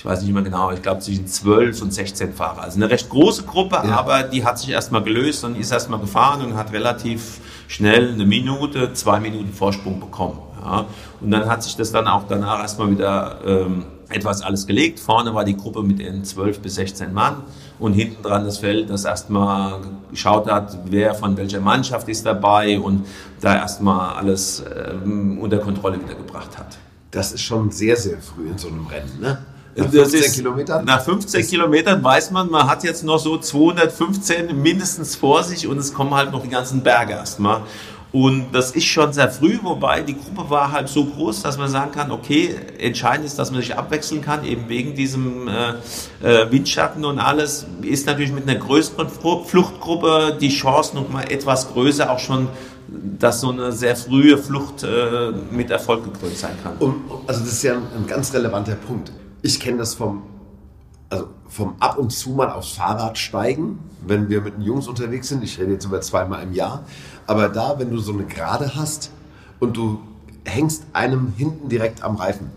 ich weiß nicht mehr genau, ich glaube zwischen 12 und 16 Fahrer. Also eine recht große Gruppe, ja. aber die hat sich erstmal gelöst und ist erstmal gefahren und hat relativ schnell eine Minute, zwei Minuten Vorsprung bekommen. Ja. Und dann hat sich das dann auch danach erstmal wieder ähm, etwas alles gelegt. Vorne war die Gruppe mit den 12 bis 16 Mann und hinten dran das Feld, das erstmal geschaut hat, wer von welcher Mannschaft ist dabei und da erstmal alles ähm, unter Kontrolle wieder gebracht hat. Das ist schon sehr, sehr früh in so einem Rennen, ne? Nach 15 ist, Kilometern? Nach 15 Kilometern weiß man, man hat jetzt noch so 215 mindestens vor sich und es kommen halt noch die ganzen Berge erstmal. Und das ist schon sehr früh, wobei die Gruppe war halt so groß, dass man sagen kann, okay, entscheidend ist, dass man sich abwechseln kann, eben wegen diesem äh, äh Windschatten und alles, ist natürlich mit einer größeren Fluchtgruppe die Chance noch mal etwas größer, auch schon, dass so eine sehr frühe Flucht äh, mit Erfolg gekrönt sein kann. Und, also das ist ja ein, ein ganz relevanter Punkt ich kenne das vom, also vom ab und zu mal aufs Fahrrad steigen, wenn wir mit den Jungs unterwegs sind. Ich rede jetzt über zweimal im Jahr. Aber da, wenn du so eine Gerade hast und du hängst einem hinten direkt am Reifen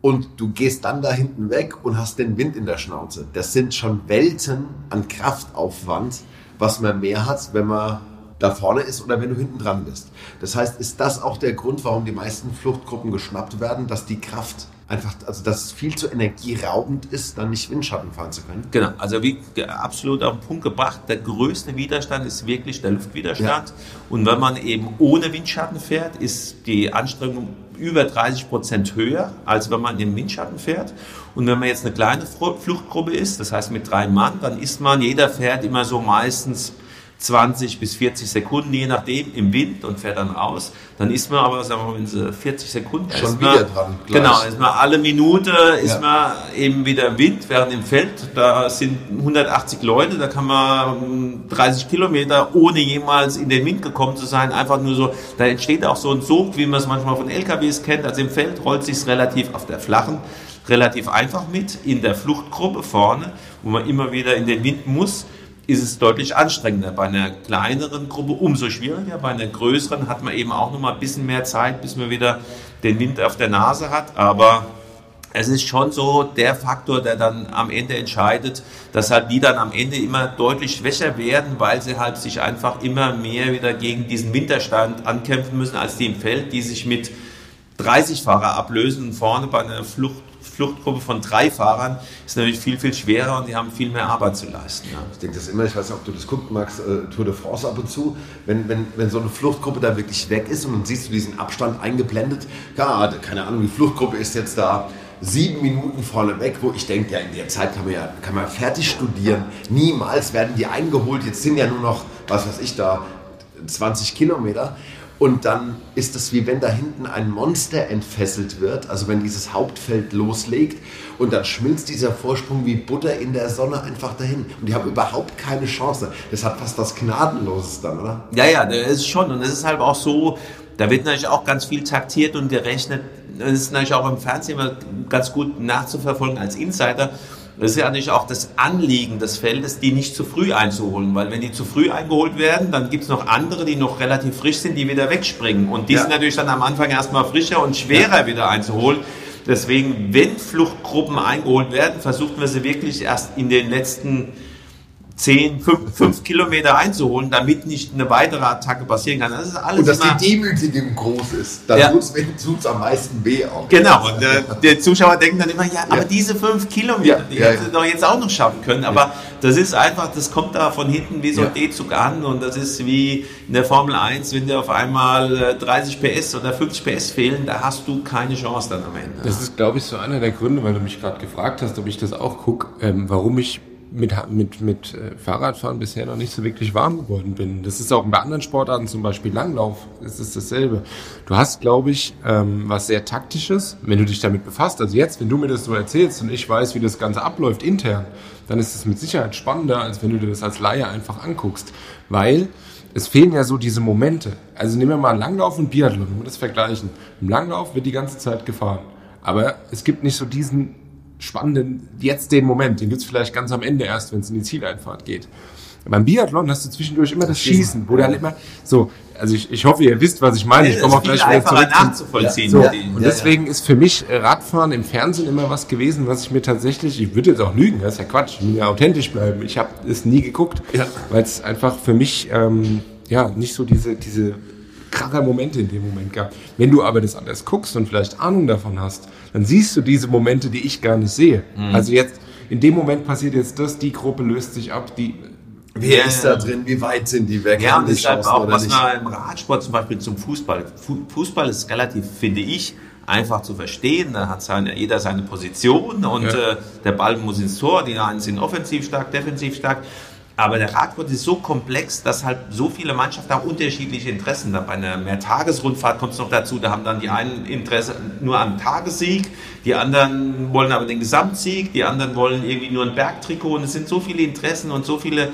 und du gehst dann da hinten weg und hast den Wind in der Schnauze. Das sind schon Welten an Kraftaufwand, was man mehr hat, wenn man da vorne ist oder wenn du hinten dran bist. Das heißt, ist das auch der Grund, warum die meisten Fluchtgruppen geschnappt werden, dass die Kraft einfach, also dass es viel zu energieraubend ist, dann nicht Windschatten fahren zu können. Genau, also wie absolut auf den Punkt gebracht, der größte Widerstand ist wirklich der Luftwiderstand. Ja. Und wenn man eben ohne Windschatten fährt, ist die Anstrengung über 30 Prozent höher, als wenn man im Windschatten fährt. Und wenn man jetzt eine kleine Fluchtgruppe ist, das heißt mit drei Mann, dann ist man, jeder fährt immer so meistens 20 bis 40 Sekunden, je nachdem, im Wind und fährt dann raus. Dann ist man aber, sagen wir mal, wenn sie 40 Sekunden schon wieder man, dran. Gleich. Genau, ist man alle Minute ist ja. man eben wieder im Wind, während im Feld, da sind 180 Leute, da kann man 30 Kilometer, ohne jemals in den Wind gekommen zu sein, einfach nur so, da entsteht auch so ein Sog, wie man es manchmal von LKWs kennt. Also im Feld rollt sich relativ auf der flachen relativ einfach mit. In der Fluchtgruppe vorne, wo man immer wieder in den Wind muss, ist es deutlich anstrengender. Bei einer kleineren Gruppe umso schwieriger. Bei einer größeren hat man eben auch noch mal ein bisschen mehr Zeit, bis man wieder den Wind auf der Nase hat. Aber es ist schon so der Faktor, der dann am Ende entscheidet, dass halt die dann am Ende immer deutlich schwächer werden, weil sie halt sich einfach immer mehr wieder gegen diesen Winterstand ankämpfen müssen, als die im Feld, die sich mit 30 Fahrer ablösen und vorne bei einer Flucht, Fluchtgruppe von drei Fahrern ist natürlich viel, viel schwerer und die haben viel mehr Arbeit zu leisten. Ja. Ich denke das immer, ich weiß nicht, ob du das guckst, Max, äh, Tour de France ab und zu, wenn, wenn, wenn so eine Fluchtgruppe da wirklich weg ist und dann siehst du diesen Abstand eingeblendet, ja, keine Ahnung, die Fluchtgruppe ist jetzt da sieben Minuten vorne weg, wo ich denke, ja, in der Zeit kann man ja kann man fertig studieren. Niemals werden die eingeholt. Jetzt sind ja nur noch, was weiß ich da, 20 Kilometer. Und dann ist es wie wenn da hinten ein Monster entfesselt wird, also wenn dieses Hauptfeld loslegt und dann schmilzt dieser Vorsprung wie Butter in der Sonne einfach dahin. Und die haben überhaupt keine Chance. Das hat fast was Gnadenloses dann, oder? Ja, ja, das ist schon. Und es ist halt auch so, da wird natürlich auch ganz viel taktiert und gerechnet. Das ist natürlich auch im Fernsehen immer ganz gut nachzuverfolgen als Insider. Das ist ja natürlich auch das Anliegen des Feldes, die nicht zu früh einzuholen, weil wenn die zu früh eingeholt werden, dann gibt es noch andere, die noch relativ frisch sind, die wieder wegspringen. Und die ja. sind natürlich dann am Anfang erstmal frischer und schwerer ja. wieder einzuholen. Deswegen, wenn Fluchtgruppen eingeholt werden, versuchen wir sie wirklich erst in den letzten 10, 5, 5 Kilometer einzuholen, damit nicht eine weitere Attacke passieren kann. Das ist alles und dass immer, die Demütigung groß ist. Da ja. tut es am meisten weh auch. Genau, und äh, der Zuschauer denkt dann immer, ja, ja. aber diese 5 Kilometer, ja. die ja, hätte doch jetzt auch noch schaffen können. Aber das ist einfach, das kommt da von hinten wie so ein D-Zug an und das ist wie in der Formel 1, wenn dir auf einmal 30 äh, PS oder 50 PS fehlen, da hast du keine Chance dann am Ende. Das ist, glaube ich, so einer der Gründe, weil du mich gerade gefragt hast, ob ich das auch gucke, ähm, warum ich mit, mit, mit äh, Fahrradfahren bisher noch nicht so wirklich warm geworden bin. Das ist auch bei anderen Sportarten, zum Beispiel Langlauf, ist es dasselbe. Du hast, glaube ich, ähm, was sehr Taktisches, wenn du dich damit befasst. Also jetzt, wenn du mir das so erzählst und ich weiß, wie das Ganze abläuft intern, dann ist es mit Sicherheit spannender, als wenn du dir das als Laie einfach anguckst. Weil es fehlen ja so diese Momente. Also nehmen wir mal Langlauf und Biathlon, wenn wir das vergleichen. Im Langlauf wird die ganze Zeit gefahren. Aber es gibt nicht so diesen spannenden, jetzt den Moment, den gibt's vielleicht ganz am Ende erst, wenn es in die Zieleinfahrt geht. Beim Biathlon hast du zwischendurch immer das Schießen, wo dann immer so, also ich, ich hoffe, ihr wisst, was ich meine. Ich komme auch gleich wieder zurück. Nachzuvollziehen. So, und deswegen ist für mich Radfahren im Fernsehen immer was gewesen, was ich mir tatsächlich, ich würde jetzt auch lügen, das ist ja Quatsch, ich will ja authentisch bleiben. Ich habe es nie geguckt, ja. weil es einfach für mich ähm, ja nicht so diese, diese kracher Momente in dem Moment gab. Wenn du aber das anders guckst und vielleicht Ahnung davon hast, dann siehst du diese Momente, die ich gar nicht sehe. Mhm. Also jetzt, in dem Moment passiert jetzt das, die Gruppe löst sich ab, die Wer ja, ist da drin? Wie weit sind die weg? Ja, und deshalb auch, was man im Radsport zum Beispiel zum Fußball. Fußball ist relativ, finde ich, einfach zu verstehen. Da hat seine, jeder seine Position und ja. äh, der Ball muss ins Tor. Die einen sind offensiv stark, defensiv stark. Aber der Radsport ist so komplex, dass halt so viele Mannschaften auch unterschiedliche Interessen haben. Bei einer Mehrtagesrundfahrt kommt es noch dazu, da haben dann die einen Interesse nur am Tagessieg, die anderen wollen aber den Gesamtsieg, die anderen wollen irgendwie nur ein Bergtrikot und es sind so viele Interessen und so viele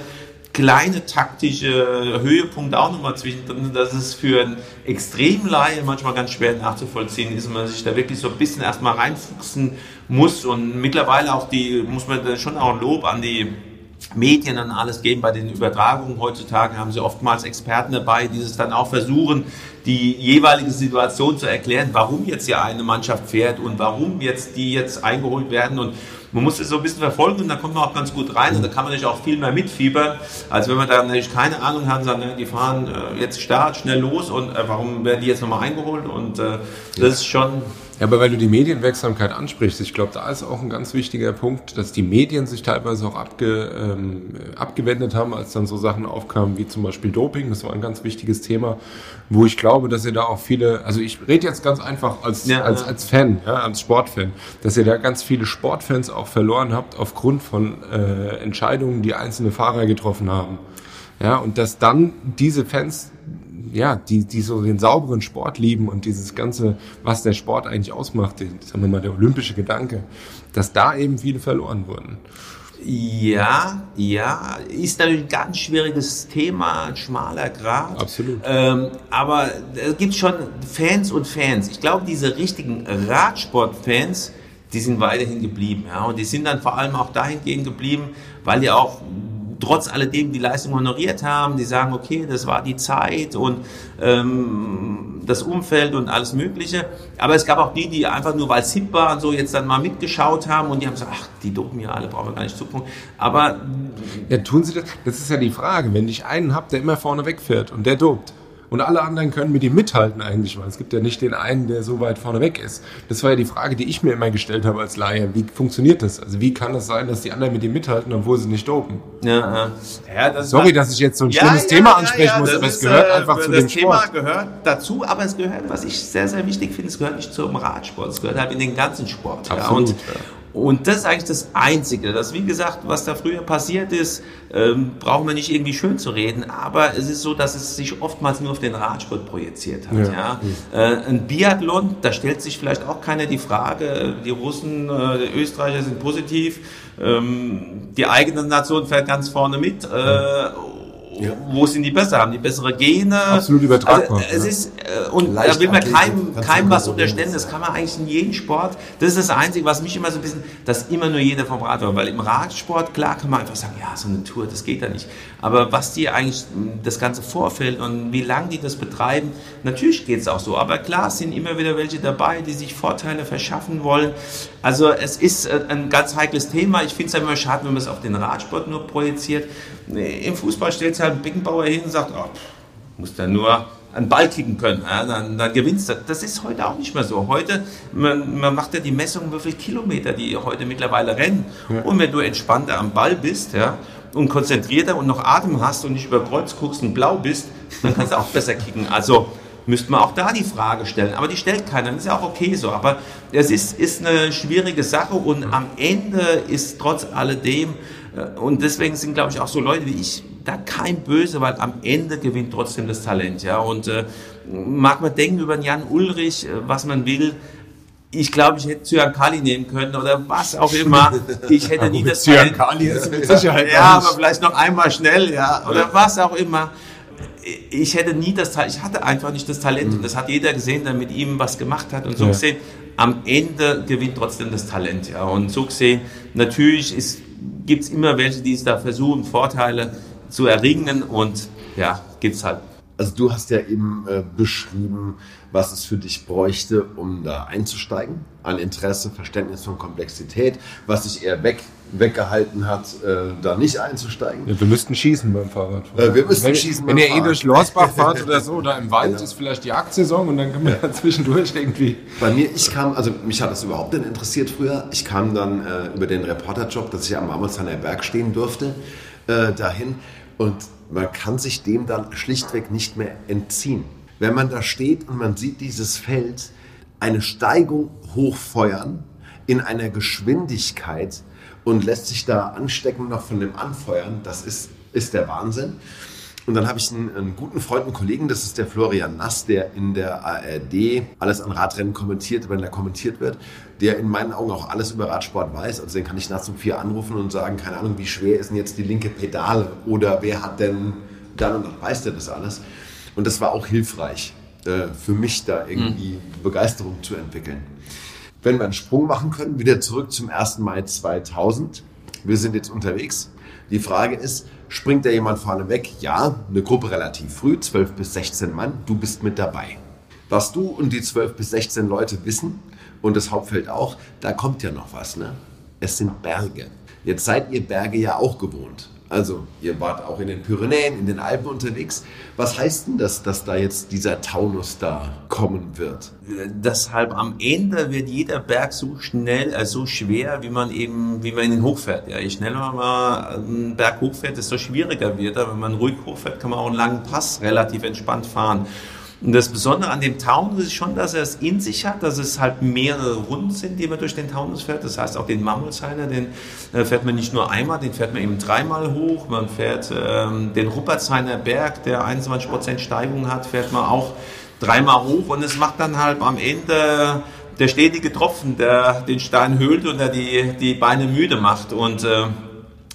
kleine taktische Höhepunkte auch nochmal zwischendrin, dass es für einen Extremlaie manchmal ganz schwer nachzuvollziehen ist und man sich da wirklich so ein bisschen erstmal reinfuchsen muss und mittlerweile auch die, muss man schon auch ein Lob an die Medien und alles geben. Bei den Übertragungen. Heutzutage haben sie oftmals Experten dabei, die es dann auch versuchen, die jeweilige Situation zu erklären, warum jetzt hier eine Mannschaft fährt und warum jetzt die jetzt eingeholt werden. Und man muss es so ein bisschen verfolgen und da kommt man auch ganz gut rein und da kann man natürlich auch viel mehr mitfiebern, als wenn man da natürlich keine Ahnung hat, sondern die fahren äh, jetzt Start, schnell los und äh, warum werden die jetzt nochmal eingeholt? Und äh, das ist schon ja, aber weil du die Medienwirksamkeit ansprichst, ich glaube, da ist auch ein ganz wichtiger Punkt, dass die Medien sich teilweise auch abge, ähm, abgewendet haben, als dann so Sachen aufkamen wie zum Beispiel Doping. Das war ein ganz wichtiges Thema, wo ich glaube, dass ihr da auch viele, also ich rede jetzt ganz einfach als, ja, als, als Fan, ja, als Sportfan, dass ihr da ganz viele Sportfans auch verloren habt aufgrund von äh, Entscheidungen, die einzelne Fahrer getroffen haben. Ja, und dass dann diese Fans ja, die, die so den sauberen Sport lieben und dieses Ganze, was der Sport eigentlich ausmacht, den, sagen wir mal, der olympische Gedanke, dass da eben viele verloren wurden. Ja, ja, ist natürlich ein ganz schwieriges Thema, ein schmaler Grad. Absolut. Ähm, aber es gibt schon Fans und Fans. Ich glaube, diese richtigen Radsportfans, die sind weiterhin geblieben. Ja, und die sind dann vor allem auch dahingehend geblieben, weil die auch trotz alledem die Leistung honoriert haben, die sagen, okay, das war die Zeit und ähm, das Umfeld und alles Mögliche. Aber es gab auch die, die einfach nur, weil es hip war und so, jetzt dann mal mitgeschaut haben und die haben gesagt, ach, die dopen ja alle, brauchen wir gar nicht zugucken. Aber... Ja, tun sie das? Das ist ja die Frage. Wenn ich einen habe, der immer vorne wegfährt und der dopt, und alle anderen können mit ihm mithalten eigentlich, weil es gibt ja nicht den einen, der so weit vorne weg ist. Das war ja die Frage, die ich mir immer gestellt habe als Laie. Wie funktioniert das? Also wie kann es das sein, dass die anderen mit ihm mithalten, obwohl sie nicht dopen? Ja, ja das Sorry, dass ich jetzt so ein ja, schlimmes ja, Thema ansprechen muss, aber es gehört äh, einfach zu dem Sport. Das Thema gehört dazu, aber es gehört, was ich sehr, sehr wichtig finde, es gehört nicht zum Radsport, es gehört halt in den ganzen Sport. Absolut, und, und das ist eigentlich das Einzige. Das, wie gesagt, was da früher passiert ist, ähm, brauchen wir nicht irgendwie schön zu reden, aber es ist so, dass es sich oftmals nur auf den Radsport projiziert hat. Ja. ja. Äh, ein Biathlon, da stellt sich vielleicht auch keiner die Frage, die Russen, äh, die Österreicher sind positiv, ähm, die eigene Nation fährt ganz vorne mit. Äh, ja. Wo sind die besser? Haben die bessere Gene? Absolut übertragbar. Also, es ja. ist, äh, und Leicht da will man keinem, keinem was unterstellen. Das kann man eigentlich in jedem Sport. Das ist das Einzige, was mich immer so ein bisschen, dass immer nur jeder vom Rad war. Weil im Radsport, klar, kann man einfach sagen, ja, so eine Tour, das geht da nicht. Aber was die eigentlich, das ganze Vorfeld und wie lange die das betreiben, natürlich geht es auch so. Aber klar, es sind immer wieder welche dabei, die sich Vorteile verschaffen wollen. Also es ist äh, ein ganz heikles Thema. Ich finde es immer schade, wenn man es auf den Radsport nur projiziert. Im Fußball stellt sich halt Beckenbauer hin und sagt, oh, muss da nur einen Ball kicken können, ja, dann, dann gewinnst du. Das ist heute auch nicht mehr so. Heute, man, man macht ja die Messung, wie viele Kilometer die heute mittlerweile rennen. Ja. Und wenn du entspannter am Ball bist, ja, und konzentrierter und noch Atem hast und nicht über Kreuz guckst und blau bist, dann kannst du auch besser kicken. Also müsste man auch da die Frage stellen. Aber die stellt keiner, das ist ja auch okay so. Aber es ist, ist eine schwierige Sache und am Ende ist trotz alledem, und deswegen sind, glaube ich, auch so Leute wie ich da kein Böse, weil am Ende gewinnt trotzdem das Talent. Ja? Und äh, mag man denken über den Jan Ulrich, äh, was man will, ich glaube, ich hätte Cyan Kali nehmen können oder was auch immer. Ich hätte nie das Cyan Kali ist mit Sicherheit Ja, aber vielleicht noch einmal schnell, ja, oder was auch immer. Ich hätte nie das Talent, ich hatte einfach nicht das Talent und das hat jeder gesehen, der mit ihm was gemacht hat und so ja. gesehen. Am Ende gewinnt trotzdem das Talent, ja. Und so gesehen, natürlich gibt es immer welche, die es da versuchen, Vorteile zu erringen und ja, gibt's halt. Also du hast ja eben äh, beschrieben, was es für dich bräuchte, um da einzusteigen. An Interesse, Verständnis von Komplexität, was sich eher weg, weggehalten hat, äh, da nicht einzusteigen. Ja, wir müssten schießen beim Fahrrad. Äh, wir müssten wenn, schießen Wenn ihr eh durch Lorsbach fahrt [laughs] oder so, oder im Wald genau. ist vielleicht die Jagdsaison und dann kann man ja. zwischendurch irgendwie... Bei mir, ich kam, also mich hat das überhaupt nicht interessiert früher. Ich kam dann äh, über den Reporterjob, dass ich am Marmolsheimer Berg stehen durfte, äh, dahin und man kann sich dem dann schlichtweg nicht mehr entziehen. Wenn man da steht und man sieht dieses Feld, eine Steigung hochfeuern in einer Geschwindigkeit und lässt sich da anstecken noch von dem Anfeuern, das ist, ist der Wahnsinn. Und dann habe ich einen, einen, guten Freund und Kollegen, das ist der Florian Nass, der in der ARD alles an Radrennen kommentiert, wenn er kommentiert wird, der in meinen Augen auch alles über Radsport weiß. Also den kann ich nachts um vier anrufen und sagen, keine Ahnung, wie schwer ist denn jetzt die linke Pedale oder wer hat denn dann und dann weiß der das alles. Und das war auch hilfreich äh, für mich, da irgendwie mhm. Begeisterung zu entwickeln. Wenn wir einen Sprung machen können, wieder zurück zum 1. Mai 2000. Wir sind jetzt unterwegs. Die Frage ist, Springt da jemand vorne weg? Ja, eine Gruppe relativ früh, 12 bis 16 Mann, du bist mit dabei. Was du und die 12 bis 16 Leute wissen und das Hauptfeld auch, da kommt ja noch was, ne? Es sind Berge. Jetzt seid ihr Berge ja auch gewohnt. Also ihr wart auch in den Pyrenäen, in den Alpen unterwegs. Was heißt denn das, dass da jetzt dieser Taunus da kommen wird? Deshalb am Ende wird jeder Berg so schnell, äh, so schwer, wie man eben, wie man ihn hochfährt. Ja, je schneller man einen Berg hochfährt, desto schwieriger wird er. Wenn man ruhig hochfährt, kann man auch einen langen Pass relativ entspannt fahren. Und das Besondere an dem Taunus ist schon, dass er es in sich hat, dass es halt mehrere Runden sind, die man durch den Taunus fährt. Das heißt, auch den Mammutsheimer, den äh, fährt man nicht nur einmal, den fährt man eben dreimal hoch. Man fährt ähm, den Ruppertsheiner Berg, der 21% Steigung hat, fährt man auch dreimal hoch. Und es macht dann halt am Ende der stetige Tropfen, der den Stein höhlt und der die, die Beine müde macht. Und äh,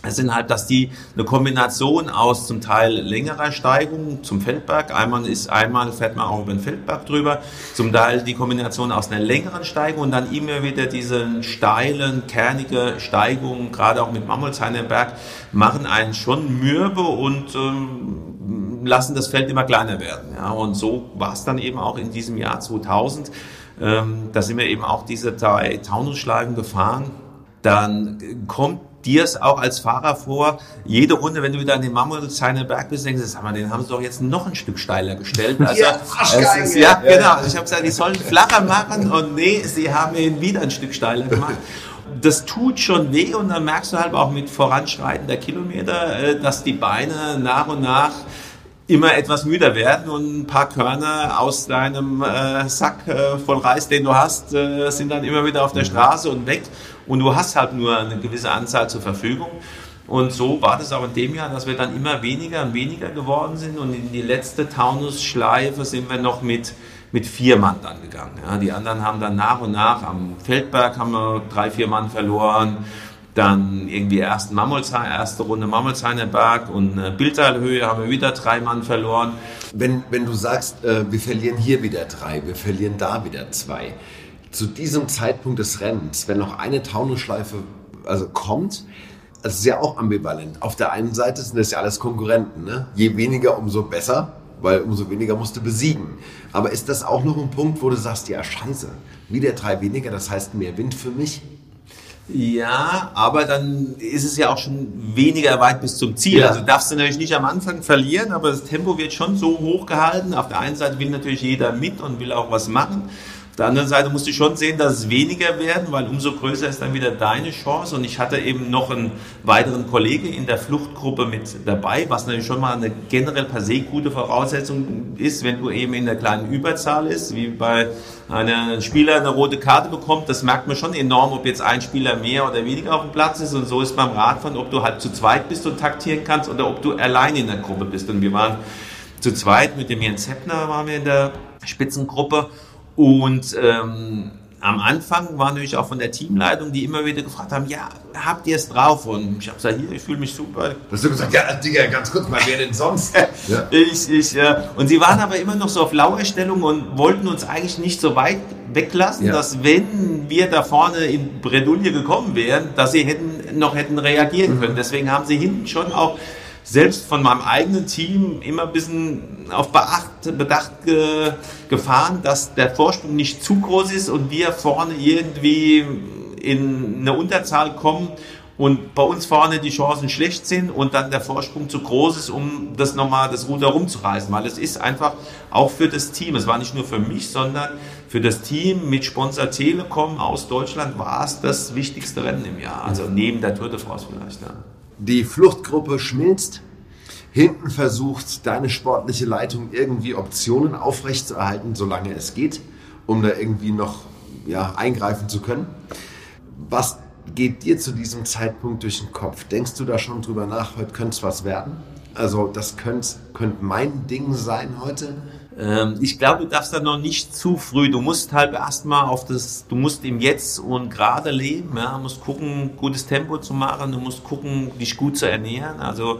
Es sind halt, dass die eine Kombination aus zum Teil längerer Steigung zum Feldberg, einmal ist einmal fährt man auch über den Feldberg drüber, zum Teil die Kombination aus einer längeren Steigung und dann immer wieder diese steilen, kernige Steigungen, gerade auch mit Mammolsheimer Berg, machen einen schon mürbe und ähm, lassen das Feld immer kleiner werden. Ja, und so war es dann eben auch in diesem Jahr 2000. Ähm, da sind wir eben auch diese drei Taunusschleifen gefahren. Dann kommt dir es auch als Fahrer vor, jede Runde, wenn du wieder an den Mammutsheimer Berg bist, denkst du, sag mal, den haben sie doch jetzt noch ein Stück steiler gestellt. Also, ja, es ist, ja, genau. Also ich habe gesagt, die sollen flacher machen und nee, sie haben ihn wieder ein Stück steiler gemacht. Das tut schon weh und dann merkst du halt auch mit voranschreitender Kilometer, äh, dass die Beine nach und nach immer etwas müder werden und ein paar Körner aus deinem äh, Sack äh, voll Reis, den du hast, äh, sind dann immer wieder auf der mhm. Straße und weg und du hast halt nur eine gewisse Anzahl zur Verfügung. Und so war das auch in dem Jahr, dass wir dann immer weniger und weniger geworden sind und in die letzte Taunus-Schleife sind wir noch mit, mit vier Mann dann gegangen. Ja, die anderen haben dann nach und nach, am Feldberg haben wir drei, vier Mann verloren, dann irgendwie ersten Mammolsheim, erste Runde Mammolsheimer Berg und äh, Bildtalhöhe haben wir wieder drei Mann verloren. Wenn, wenn du sagst, äh, wir verlieren hier wieder drei, wir verlieren da wieder zwei, zu diesem Zeitpunkt des Rennens, wenn noch eine Taunusschleife also kommt, das ist ja auch ambivalent. Auf der einen Seite sind das ja alles Konkurrenten. Ne? Je weniger, umso besser, weil umso weniger musst du besiegen. Aber ist das auch noch ein Punkt, wo du sagst, ja scheiße, wieder drei weniger, das heißt mehr Wind für mich? Ja, aber dann ist es ja auch schon weniger weit bis zum Ziel. Ja. Also darfst du natürlich nicht am Anfang verlieren, aber das Tempo wird schon so hoch gehalten. Auf der einen Seite will natürlich jeder mit und will auch was machen. Auf der anderen Seite musst du schon sehen, dass es weniger werden, weil umso größer ist dann wieder deine Chance. Und ich hatte eben noch einen weiteren Kollege in der Fluchtgruppe mit dabei, was natürlich schon mal eine generell per se gute Voraussetzung ist, wenn du eben in der kleinen Überzahl ist, wie bei einem Spieler eine rote Karte bekommt. Das merkt man schon enorm, ob jetzt ein Spieler mehr oder weniger auf dem Platz ist. Und so ist beim Radfahren, ob du halt zu zweit bist und taktieren kannst oder ob du allein in der Gruppe bist. Und wir waren zu zweit mit dem Jens Heppner waren wir in der Spitzengruppe und ähm, am Anfang war natürlich auch von der Teamleitung, die immer wieder gefragt haben, ja, habt ihr es drauf? Und ich habe gesagt, hier, ich fühle mich super. Hast du gesagt, ja, Digga, ganz kurz mal, wer denn sonst? [laughs] ja. Ich, ich, äh, und sie waren aber immer noch so auf Lauerstellung und wollten uns eigentlich nicht so weit weglassen, ja. dass wenn wir da vorne in Bredouille gekommen wären, dass sie hätten, noch hätten reagieren können. Mhm. Deswegen haben sie hinten schon auch selbst von meinem eigenen Team immer ein bisschen auf Beacht, Bedacht ge, gefahren, dass der Vorsprung nicht zu groß ist und wir vorne irgendwie in eine Unterzahl kommen und bei uns vorne die Chancen schlecht sind und dann der Vorsprung zu groß ist, um das nochmal das Ruder rumzureißen. Weil es ist einfach auch für das Team, es war nicht nur für mich, sondern für das Team mit Sponsor Telekom aus Deutschland war es das wichtigste Rennen im Jahr. Also neben der Tour de France vielleicht. Ja. Die Fluchtgruppe schmilzt. Hinten versucht deine sportliche Leitung irgendwie Optionen aufrechtzuerhalten, solange es geht, um da irgendwie noch ja, eingreifen zu können. Was geht dir zu diesem Zeitpunkt durch den Kopf? Denkst du da schon drüber nach, heute könnte es was werden? Also das könnte, könnte mein Ding sein heute. Ähm, ich glaube, du darfst da noch nicht zu früh. Du musst halt erstmal auf das, du musst im Jetzt und gerade leben. Ja, du musst gucken, gutes Tempo zu machen. Du musst gucken, dich gut zu ernähren. Also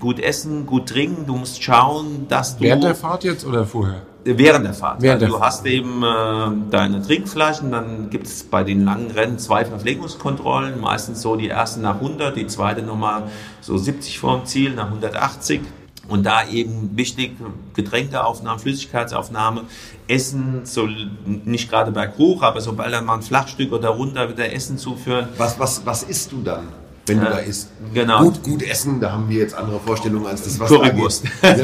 gut essen, gut trinken. Du musst schauen, dass du. Während der Fahrt jetzt oder vorher? Während der Fahrt. Während also, du hast eben äh, deine Trinkflaschen, dann gibt es bei den langen Rennen zwei Verpflegungskontrollen, meistens so die erste nach 100, die zweite nochmal so 70 vorm Ziel, nach 180. Und da eben wichtig, Getränkeaufnahme, Flüssigkeitsaufnahme, Essen, so nicht gerade berghoch, aber sobald dann mal ein Flachstück oder runter wieder Essen zuführen. Was, was, was isst du dann? wenn du da isst. Genau. Gut, gut essen, da haben wir jetzt andere Vorstellungen als das, was Currywurst. da [laughs]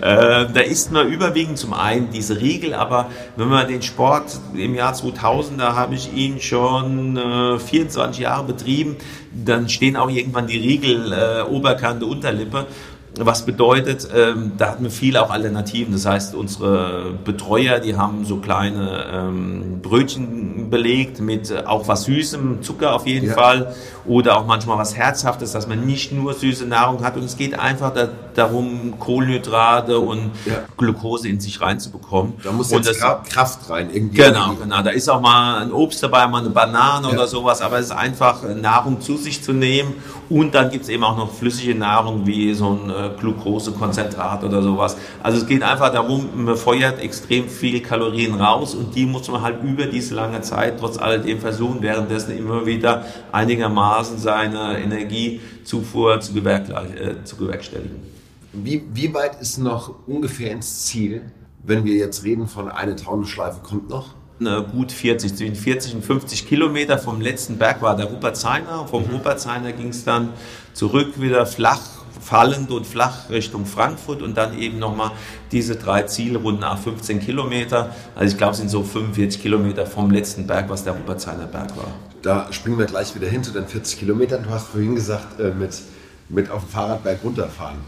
Ja. äh, da isst man überwiegend zum einen diese Riegel, aber wenn man den Sport im Jahr 2000, da habe ich ihn schon äh, 24 Jahre betrieben, dann stehen auch irgendwann die Riegel äh, Oberkante, Unterlippe was bedeutet, ähm, da hatten wir viele auch Alternativen. Das heißt, unsere Betreuer, die haben so kleine ähm, Brötchen belegt mit äh, auch was Süßem, Zucker auf jeden ja. Fall oder auch manchmal was Herzhaftes, dass man nicht nur süße Nahrung hat und es geht einfach da, darum, Kohlenhydrate und ja. Glucose in sich reinzubekommen. Da muss jetzt das, Kraft rein irgendwie. Genau, genau. Da ist auch mal ein Obst dabei, mal eine Banane ja. oder sowas, aber es ist einfach Nahrung zu sich zu nehmen und dann gibt es eben auch noch flüssige Nahrung wie so ein äh, Glukosekonzentrat oder sowas. Also es geht einfach darum, man feuert extrem viel Kalorien raus und die muss man halt über diese lange Zeit trotz alledem versuchen, währenddessen immer wieder einigermaßen seine Energiezufuhr zu, äh, zu bewerkstelligen. Wie, wie weit ist noch ungefähr ins Ziel, wenn wir jetzt reden von eine Taunusschleife kommt noch? gut 40, zwischen 40 und 50 Kilometer vom letzten Berg war der Ruppertzeiner. Vom mhm. Ruppertzeiner ging es dann zurück wieder flach, fallend und flach Richtung Frankfurt und dann eben nochmal diese drei Zielrunden nach 15 Kilometer. Also ich glaube, es sind so 45 Kilometer vom letzten Berg, was der Ruppertzeiner Berg war. Da springen wir gleich wieder hin zu den 40 Kilometern. Du hast vorhin gesagt, äh, mit, mit auf dem Fahrradberg runterfahren.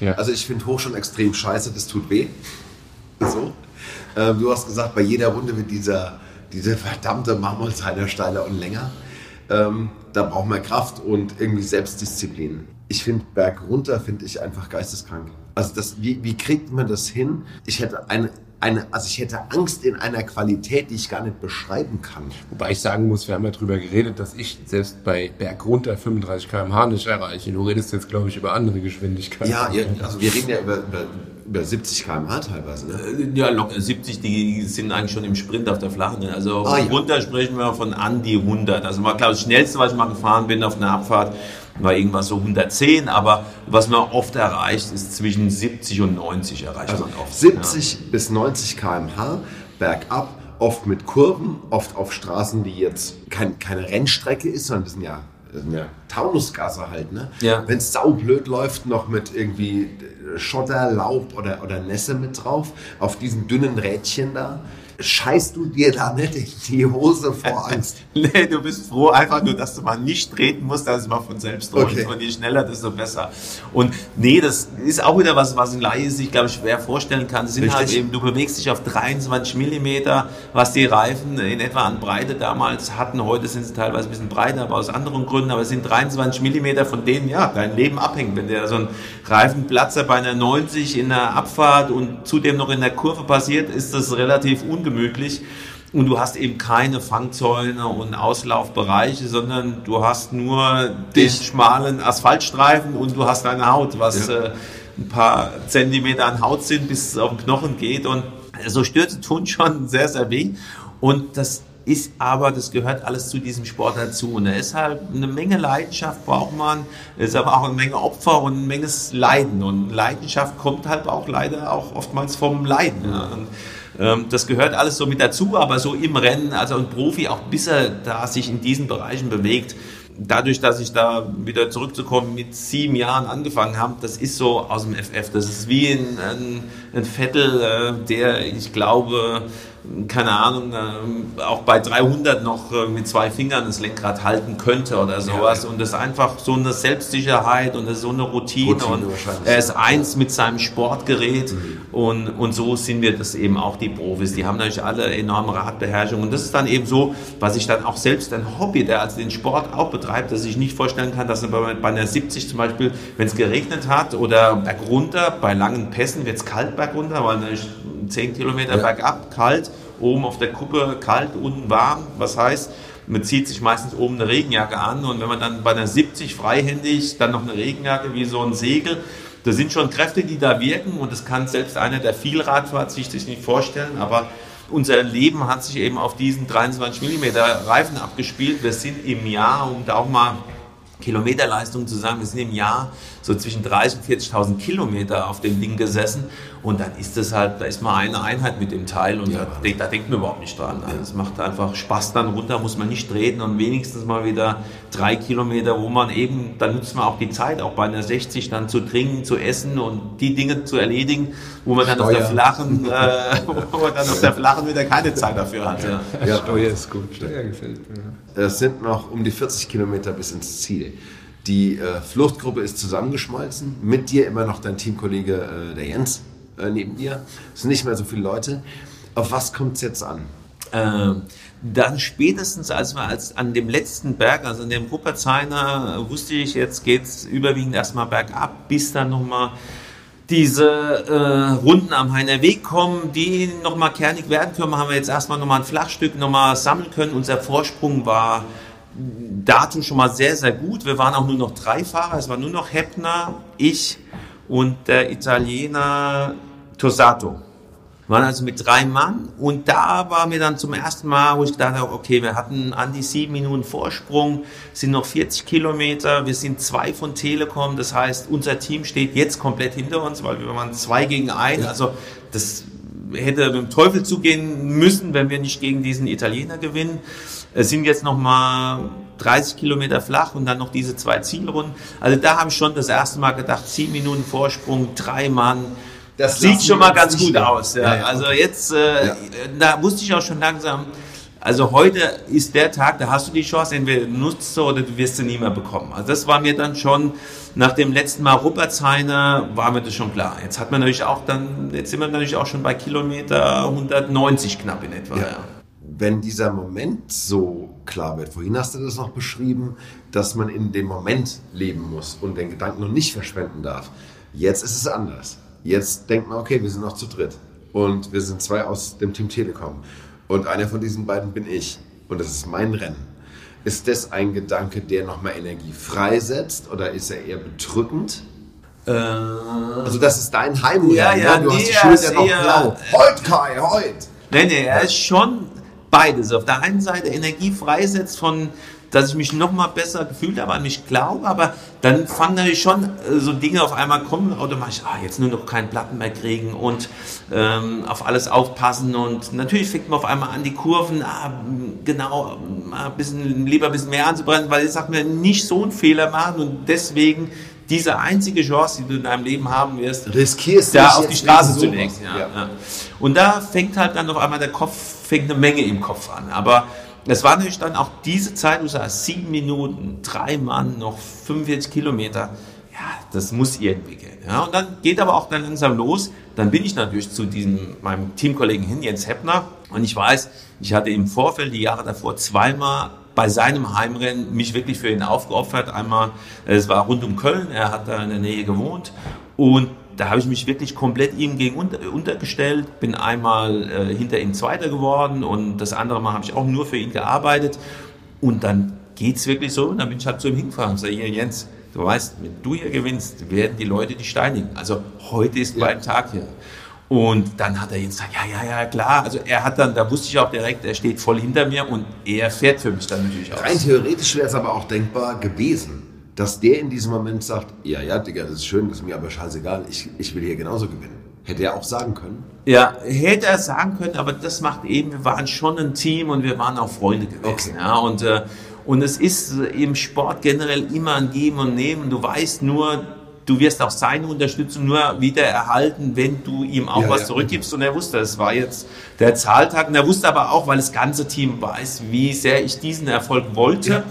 Ja. Also ich finde hoch schon extrem scheiße, das tut weh. So. Ähm, du hast gesagt, bei jeder Runde wird dieser, diese verdammte Marmorzeile steiler und länger. Ähm, da braucht man Kraft und irgendwie Selbstdisziplin. Ich finde Berg runter finde ich einfach geisteskrank. Also das, wie, wie kriegt man das hin? Ich hätte eine, eine, also ich hätte Angst in einer Qualität, die ich gar nicht beschreiben kann. Wobei ich sagen muss, wir haben ja darüber geredet, dass ich selbst bei Berg runter 35 km/h nicht erreiche. Du redest jetzt, glaube ich, über andere Geschwindigkeiten. Ja, also wir reden ja über, über über 70 km/h teilweise, ne? Äh, ja, locker 70, die sind eigentlich schon im Sprint auf der Flachen. Also ah, ja. runter sprechen wir von an die 100. Also mal klar, das schnellste, was ich mal gefahren bin auf einer Abfahrt, war irgendwas so 110, aber was man oft erreicht, ist zwischen 70 und 90 erreicht also man oft. 70 ja. bis 90 km/h bergab, oft mit Kurven, oft auf Straßen, die jetzt kein, keine Rennstrecke ist, sondern das sind ja ja Taunusgasse halt, ne? Ja. Wenn es saublöd läuft, noch mit irgendwie Schotter, Laub oder, oder Nässe mit drauf, auf diesen dünnen Rädchen da scheißt du dir da nicht in die Hose vor Angst? [laughs] nee, du bist froh einfach nur, dass du mal nicht treten musst, dass es mal von selbst rollt. Okay. Und je schneller, desto besser. Und nee, das ist auch wieder was, was ein Laie sich, glaube ich, schwer vorstellen kann. Das sind Richtig. halt eben, du bewegst dich auf 23 Millimeter, was die Reifen in etwa an Breite damals hatten. Heute sind sie teilweise ein bisschen breiter, aber aus anderen Gründen. Aber es sind 23 Millimeter, von denen ja dein Leben abhängt. Wenn der so ein Reifenplatzer bei einer 90 in der Abfahrt und zudem noch in der Kurve passiert, ist das relativ ungemütlich gemütlich. Und du hast eben keine Fangzäune und Auslaufbereiche, sondern du hast nur den schmalen Asphaltstreifen und du hast deine Haut, was ja. äh, ein paar Zentimeter an Haut sind, bis es auf den Knochen geht. Und so Stürze tun schon sehr, sehr weh. Und das ist aber, das gehört alles zu diesem Sport dazu. Und deshalb eine Menge Leidenschaft braucht man, ist aber auch eine Menge Opfer und eine Menge Leiden. Und Leidenschaft kommt halt auch leider auch oftmals vom Leiden. Ja. Und ähm, das gehört alles so mit dazu, aber so im Rennen, also ein Profi, auch bis er da sich in diesen Bereichen bewegt, dadurch, dass ich da wieder zurückzukommen mit sieben Jahren angefangen habe, das ist so aus dem FF. Das ist wie ein, ein, ein Vettel, äh, der, ich glaube, keine Ahnung, äh, auch bei 300 noch mit zwei Fingern das Lenkrad halten könnte oder sowas. Ja. Und das ist einfach so eine Selbstsicherheit und das ist so eine Routine. Routine und er ist eins mit seinem Sportgerät. Mhm. Und, und so sind wir das eben auch die Profis. Die haben natürlich alle enorme Radbeherrschung. Und das ist dann eben so, was ich dann auch selbst ein Hobby, der also den Sport auch betreibt, dass ich nicht vorstellen kann, dass bei, bei einer 70 zum Beispiel, wenn es geregnet hat oder bergunter, bei langen Pässen wird es kalt bergunter, weil 10 Kilometer ja. bergab, kalt, oben auf der Kuppe kalt, unten warm. Was heißt, man zieht sich meistens oben eine Regenjacke an und wenn man dann bei einer 70 freihändig dann noch eine Regenjacke wie so ein Segel, da sind schon Kräfte, die da wirken und das kann selbst einer, der viel Rad fährt, sich das nicht vorstellen, aber unser Leben hat sich eben auf diesen 23 mm Reifen abgespielt. Wir sind im Jahr, um da auch mal Kilometerleistung zu sagen, wir sind im Jahr so zwischen 30.000 und 40.000 Kilometer auf dem Ding gesessen und dann ist es halt, da ist mal eine Einheit mit dem Teil und ja, da, da, denkt man überhaupt nicht dran. Also es macht einfach Spaß dann runter, muss man nicht treten und wenigstens mal wieder drei Kilometer, wo man eben, dann nutzt man auch die Zeit, auch bei einer 60 dann zu trinken, zu essen und die Dinge zu erledigen, wo man dann Steuer. auf der flachen, äh, [laughs] wo man dann auf der flachen wieder keine Zeit dafür hat. Ja, ja Steuer ist gut, Steuer gefällt mir. Es sind noch um die 40 Kilometer bis ins Ziel. Die äh, Fluchtgruppe ist zusammengeschmolzen. Mit dir immer noch dein Teamkollege, äh, der Jens, äh, neben dir. Es sind nicht mehr so viele Leute. Auf was kommt es jetzt an? Äh, dann spätestens, als wir als an dem letzten Berg, also an dem Ruppertshainer, wusste ich, jetzt geht's überwiegend erstmal bergab, bis dann nochmal diese äh, Runden am Heiner Weg kommen, die nochmal kernig werden können, haben wir jetzt erstmal nochmal ein Flachstück nochmal sammeln können. Unser Vorsprung war dazu schon mal sehr, sehr gut. Wir waren auch nur noch drei Fahrer. Es war nur noch Heppner, ich und der Italiener Tosato waren also mit drei Mann und da war mir dann zum ersten Mal, wo ich gedacht habe, okay, wir hatten an die sieben Minuten Vorsprung, sind noch 40 Kilometer, wir sind zwei von Telekom, das heißt, unser Team steht jetzt komplett hinter uns, weil wir waren zwei gegen ein, also das hätte mit dem Teufel zugehen müssen, wenn wir nicht gegen diesen Italiener gewinnen. Es sind jetzt noch mal 30 Kilometer flach und dann noch diese zwei Zielrunden. Also da habe ich schon das erste Mal gedacht, sieben Minuten Vorsprung, drei Mann, das sieht schon mal ganz gut aus. Ja. Ja, ja, also jetzt, äh, da wusste ich auch schon langsam, also heute ist der Tag, da hast du die Chance, entweder nutzt du oder du wirst sie nie mehr bekommen. Also das war mir dann schon, nach dem letzten Mal Ruppertsheiner war mir das schon klar. Jetzt hat man natürlich auch dann, jetzt sind wir natürlich auch schon bei Kilometer 190 knapp in etwa. Ja. Wenn dieser Moment so klar wird, vorhin hast du das noch beschrieben, dass man in dem Moment leben muss und den Gedanken noch nicht verschwenden darf. Jetzt ist es anders. Jetzt denkt man, okay, wir sind noch zu dritt. Und wir sind zwei aus dem Team Telekom. Und einer von diesen beiden bin ich. Und das ist mein Rennen. Ist das ein Gedanke, der nochmal Energie freisetzt oder ist er eher bedrückend? Äh, also das ist dein Heimrennen. Ja, ja, ne? du nee, hast die Schulter noch blau. Heut, Kai, heut! Nee, nee, er ist schon beides. Auf der einen Seite Energie freisetzt von dass ich mich noch mal besser gefühlt habe an mich glaube, aber dann fangen natürlich schon äh, so Dinge auf einmal kommen, automatisch, ah, jetzt nur noch keinen Platten mehr kriegen und ähm, auf alles aufpassen und natürlich fängt man auf einmal an, die Kurven, ah, genau, ein bisschen, lieber ein bisschen mehr anzubrennen, weil ich sag mir, nicht so einen Fehler machen und deswegen diese einzige Chance, die du in deinem Leben haben wirst, riskierst da auf die Straße zu legen. Ja, ja. Ja. Und da fängt halt dann auf einmal der Kopf, fängt eine Menge im Kopf an. Aber es war natürlich dann auch diese Zeit, du sagst, sieben Minuten, drei Mann, noch 45 Kilometer. Ja, das muss irgendwie gehen. Ja, und dann geht aber auch dann langsam los. Dann bin ich natürlich zu diesem, meinem Teamkollegen hin, Jens Heppner. Und ich weiß, ich hatte im Vorfeld die Jahre davor zweimal bei seinem Heimrennen mich wirklich für ihn aufgeopfert. Einmal, es war rund um Köln, er hat da in der Nähe gewohnt. Und da habe ich mich wirklich komplett ihm gegen unter, untergestellt, bin einmal äh, hinter ihm Zweiter geworden und das andere Mal habe ich auch nur für ihn gearbeitet. Und dann geht es wirklich so und dann bin ich halt zu ihm hingefahren und sage, hier Jens, du weißt, wenn du hier gewinnst, werden die Leute dich steinigen. Also heute ist ja. mein Tag hier. Und dann hat er Jens gesagt, ja, ja, ja, klar. Also er hat dann, da wusste ich auch direkt, er steht voll hinter mir und er fährt für mich dann natürlich auch. Rein theoretisch wäre es aber auch denkbar gewesen dass der in diesem Moment sagt, ja, ja, Digga, das ist schön, das ist mir aber scheißegal, ich, ich will hier genauso gewinnen. Hätte er auch sagen können? Ja, hätte er sagen können, aber das macht eben, wir waren schon ein Team und wir waren auch Freunde gewesen. Okay. Ja, und, äh, und es ist im Sport generell immer ein Geben und Nehmen. Du weißt nur, du wirst auch seine Unterstützung nur wieder erhalten, wenn du ihm auch ja, was ja. zurückgibst. Und er wusste, es war jetzt der Zahltag. Und er wusste aber auch, weil das ganze Team weiß, wie sehr ich diesen Erfolg wollte. Ja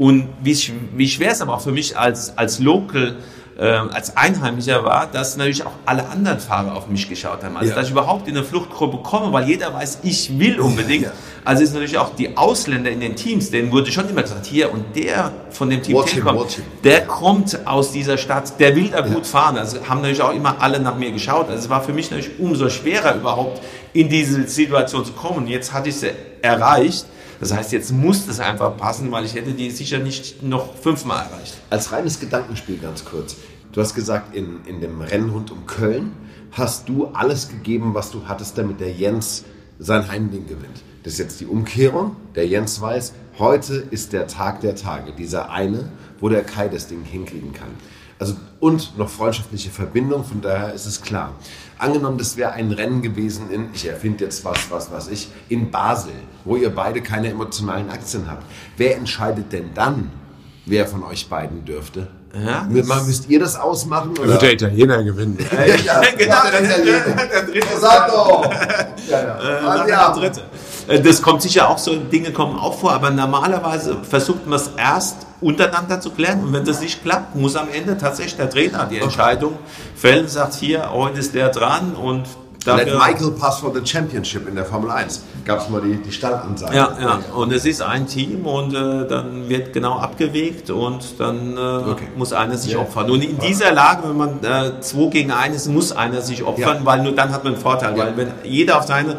und wie, wie schwer es aber auch für mich als, als Local, äh, als Einheimischer war, dass natürlich auch alle anderen Fahrer auf mich geschaut haben. Also, ja. dass ich überhaupt in eine Fluchtgruppe komme, weil jeder weiß, ich will unbedingt. Ja. Also ist natürlich auch die Ausländer in den Teams, denen wurde schon immer gesagt, hier und der von dem Team watch Telekom, him, der kommt aus dieser Stadt, der will da ja. gut fahren. Also haben natürlich auch immer alle nach mir geschaut. Also es war für mich natürlich umso schwerer überhaupt in diese Situation zu kommen. Jetzt hatte ich sie erreicht. Das heißt, jetzt muss es einfach passen, weil ich hätte die sicher nicht noch fünfmal erreicht. Als reines Gedankenspiel ganz kurz. Du hast gesagt, in, in dem Rennen rund um Köln hast du alles gegeben, was du hattest, damit der Jens sein Heimding gewinnt. Das ist jetzt die Umkehrung. Der Jens weiß, heute ist der Tag der Tage. Dieser eine, wo der Kai das Ding hinkriegen kann. Also, und noch freundschaftliche Verbindung, von daher ist es klar. Angenommen, das wäre ein Rennen gewesen in, ich erfinde jetzt was, was, was ich, in Basel, wo ihr beide keine emotionalen Aktien habt. Wer entscheidet denn dann, wer von euch beiden dürfte? Ja, müsst ihr das ausmachen? Oder? Wird der Italiener gewinnen. ja, ja, [laughs] genau, der Italiener. Der dritte. Sag [laughs] doch. Ja, ja. Äh, ja. Der dritte. Äh, das kommt sicher auch so, Dinge kommen auch vor, aber normalerweise versucht man es erst untereinander zu klären und wenn das nicht klappt, muss am Ende tatsächlich der Trainer die Entscheidung fällen, sagt hier, heute ist der dran und Let Michael pass for the championship in der Formel 1. Gab es mal die, die Startansage. Ja, ja, und es ist ein Team und äh, dann wird genau abgewegt und dann äh, okay. muss einer sich ja. opfern. Und in dieser Lage, wenn man äh, 2 gegen 1 ist, muss einer sich opfern, ja. weil nur dann hat man einen Vorteil. Ja. Weil wenn jeder auf seine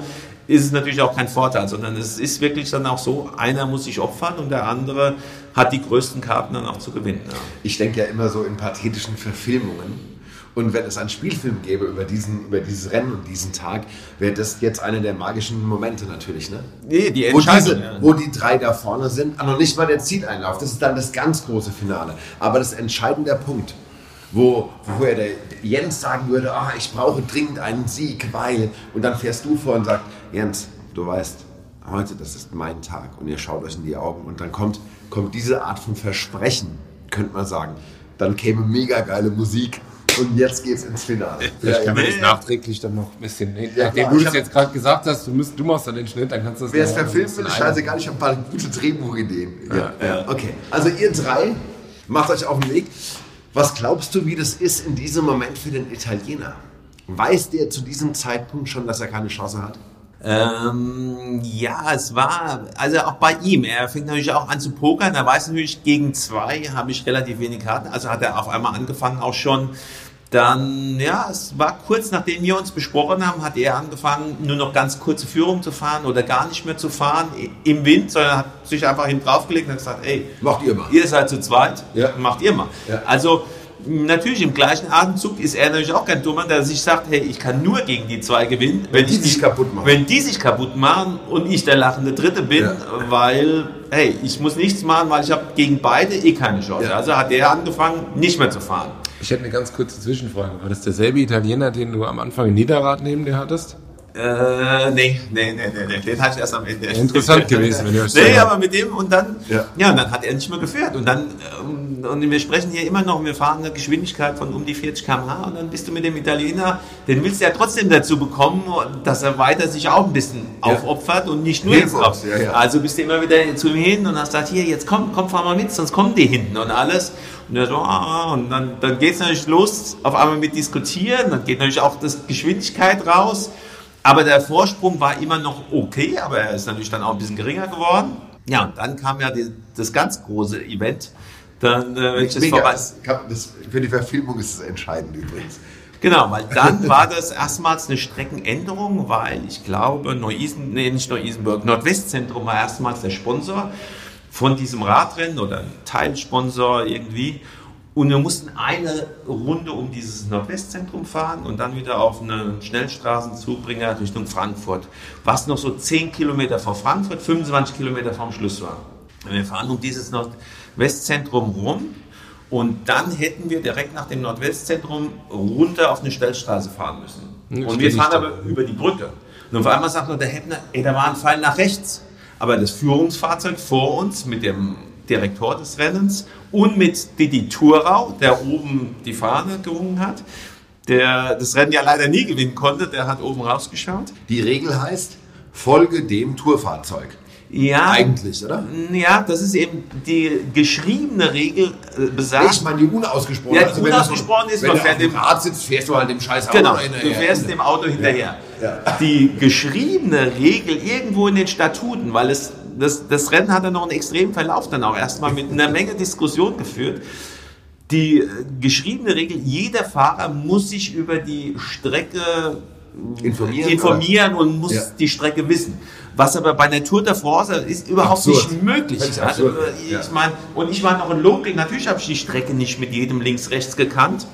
ist es natürlich auch kein Vorteil, sondern es ist wirklich dann auch so, einer muss sich opfern und der andere hat die größten Karten dann auch zu gewinnen. Ja. Ich denke ja immer so in pathetischen Verfilmungen. Und wenn es einen Spielfilm gäbe über, diesen, über dieses Rennen und diesen Tag, wäre das jetzt einer der magischen Momente natürlich, ne? Nee, die Entscheidung. Wo, diese, ja. wo die drei da vorne sind, noch nicht mal der Zieleinlauf, das ist dann das ganz große Finale. Aber das entscheidende Punkt, wo, wo der Jens sagen würde, ah, ich brauche dringend einen Sieg, weil, und dann fährst du vor und sagst, Jens, du weißt, heute, das ist mein Tag und ihr schaut euch in die Augen und dann kommt, kommt diese Art von Versprechen, könnte man sagen. Dann käme mega geile Musik und jetzt geht's ins Finale. Vielleicht kann man das nachträglich dann noch ein bisschen. Ja, Nachdem du das jetzt gerade gesagt hast, du, musst, du machst dann den Schnitt, dann kannst du das. Wer es verfilmen will, ist scheißegal, ich habe ein paar gute Drehbuchideen. Ja, ja. Okay, also ihr drei macht euch auf den Weg. Was glaubst du, wie das ist in diesem Moment für den Italiener? Weiß der zu diesem Zeitpunkt schon, dass er keine Chance hat? Ähm, ja, es war, also auch bei ihm, er fängt natürlich auch an zu pokern, er weiß natürlich, gegen zwei habe ich relativ wenig Karten, also hat er auf einmal angefangen auch schon, dann, ja, es war kurz nachdem wir uns besprochen haben, hat er angefangen, nur noch ganz kurze Führung zu fahren oder gar nicht mehr zu fahren im Wind, sondern hat sich einfach hin draufgelegt und hat gesagt, ey, macht ihr mal. Ihr seid zu zweit, ja. macht ihr mal. Ja. Also, natürlich im gleichen Atemzug ist er natürlich auch kein Dummer, der sich sagt, hey, ich kann nur gegen die zwei gewinnen, wenn, wenn die sich kaputt machen. Wenn die sich kaputt machen und ich der lachende Dritte bin, ja. weil, hey, ich muss nichts machen, weil ich habe gegen beide eh keine Chance. Ja. Also hat er angefangen, nicht mehr zu fahren. Ich hätte eine ganz kurze Zwischenfrage. War das derselbe Italiener, den du am Anfang in Niederrad neben dir hattest? Äh, nee, nee, nee, nee, den hatte ich erst am Ende. Interessant [laughs] gewesen, wenn ihr euch Nee, aber mit dem und dann, ja. ja, und dann hat er nicht mehr geführt. Und dann, ähm, und wir sprechen hier immer noch, wir fahren eine Geschwindigkeit von um die 40 km/h und dann bist du mit dem Italiener, den willst du ja trotzdem dazu bekommen, dass er weiter sich auch ein bisschen ja. aufopfert und nicht nur jetzt drauf. Ja, ja. Also bist du immer wieder zu ihm hin und hast gesagt, hier, jetzt komm, komm, fahr mal mit, sonst kommen die hinten und alles. Und er so, ah, und dann, dann geht es natürlich los, auf einmal mit diskutieren, dann geht natürlich auch das Geschwindigkeit raus. Aber der Vorsprung war immer noch okay, aber er ist natürlich dann auch ein bisschen geringer geworden. Ja, und dann kam ja die, das ganz große Event. Dann, äh, ich das vorbei das, das, für die Verfilmung ist es entscheidend übrigens. Genau, weil [laughs] dann war das erstmals eine Streckenänderung, weil ich glaube, Neu-Isen, nee, nicht Neu-Isenburg, Nordwestzentrum war erstmals der Sponsor von diesem Radrennen oder Teilsponsor irgendwie. Und wir mussten eine Runde um dieses Nordwestzentrum fahren und dann wieder auf einen Schnellstraßenzubringer Richtung Frankfurt, was noch so 10 Kilometer vor Frankfurt, 25 Kilometer vom Schluss war. Wir fahren um dieses Nordwestzentrum rum und dann hätten wir direkt nach dem Nordwestzentrum runter auf eine Stellstraße fahren müssen. Und wir fahren aber über die Brücke. Und auf einmal sagt noch der Heppner, ey, da war ein Pfeil nach rechts. Aber das Führungsfahrzeug vor uns mit dem Direktor des Rennens und mit Didi Thurau, der oben die Fahne gerungen hat, der das Rennen ja leider nie gewinnen konnte, der hat oben rausgeschaut. Die Regel heißt, folge dem Tourfahrzeug. Ja, eigentlich, oder? Ja, das ist eben die geschriebene Regel äh, besagt. Ich meine die unausgesprochene. Ja, die also, unausgesprochen ist, wenn man fährt dem Rad sitzt, fährst du halt dem scheiß Auto genau, hinterher. Du fährst dem Auto hinterher. Ja. Ja. Die geschriebene Regel irgendwo in den Statuten, weil es das, das Rennen hat dann noch einen extremen Verlauf dann auch erstmal mit einer Menge Diskussion geführt. Die äh, geschriebene Regel, jeder Fahrer muss sich über die Strecke informieren, informieren und muss ja. die Strecke wissen. Was aber bei der Tour de France ist überhaupt absurd. nicht möglich. Also, äh, ich ja. meine, und ich war noch in Loking, natürlich habe ich die Strecke nicht mit jedem links-rechts gekannt.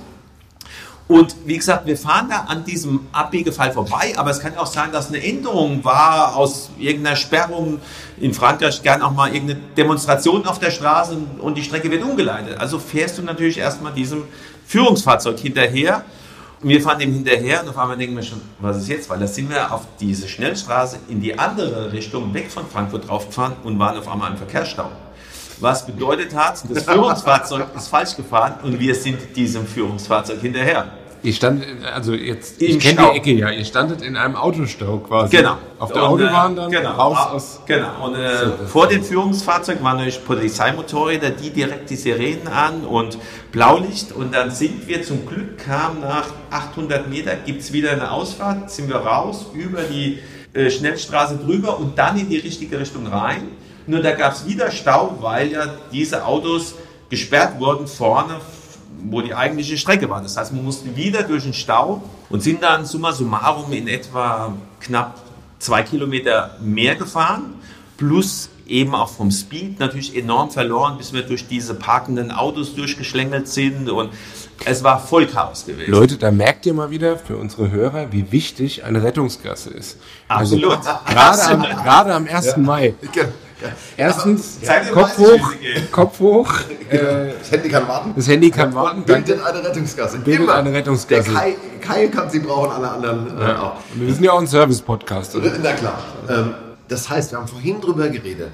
Und wie gesagt, wir fahren da an diesem Abbiegefall vorbei, aber es kann auch sein, dass eine Änderung war aus irgendeiner Sperrung. In Frankreich gern auch mal irgendeine Demonstration auf der Straße und die Strecke wird umgeleitet. Also fährst du natürlich erstmal diesem Führungsfahrzeug hinterher. Und wir fahren dem hinterher und auf einmal denken wir schon, was ist jetzt? Weil da sind wir auf diese Schnellstraße in die andere Richtung weg von Frankfurt draufgefahren und waren auf einmal im Verkehrsstau was bedeutet hat, das Führungsfahrzeug ist falsch gefahren und wir sind diesem Führungsfahrzeug hinterher. Ihr standet, also jetzt, Im ich kenne die Ecke ja, ihr standet in einem Autostau quasi. Genau. Auf der und, Autobahn dann genau, raus aus... Genau, und äh, so, vor dem Führungsfahrzeug waren nämlich Polizeimotorräder, die direkt die Sirenen an und Blaulicht und dann sind wir zum Glück, kam nach 800 Meter, gibt es wieder eine Ausfahrt, sind wir raus über die äh, Schnellstraße drüber und dann in die richtige Richtung rein. Nur da gab es wieder Stau, weil ja diese Autos gesperrt wurden vorne wo die eigentliche Strecke war. Das heißt, wir mussten wieder durch den Stau und sind dann summa summarum in etwa knapp zwei Kilometer mehr gefahren, plus eben auch vom Speed natürlich enorm verloren, bis wir durch diese parkenden Autos durchgeschlängelt sind und es war voll Chaos gewesen. Leute, da merkt ihr mal wieder für unsere Hörer, wie wichtig eine Rettungsgasse ist. Also Absolut. Also, gerade, am, gerade am 1. Ja. Mai. Erstens, ja. Kopf hoch, Kopf [laughs] hoch. Genau. Äh, das Handy kann warten. Das Handy kann warten. Bildet eine Rettungsgasse. Bildet Immer. eine Rettungsgasse. Der Kai, Kai, kann sie brauchen, alle anderen äh, auch. Wir sind ja auch ein Service-Podcast. Na klar. Ähm, das heißt, wir haben vorhin drüber geredet,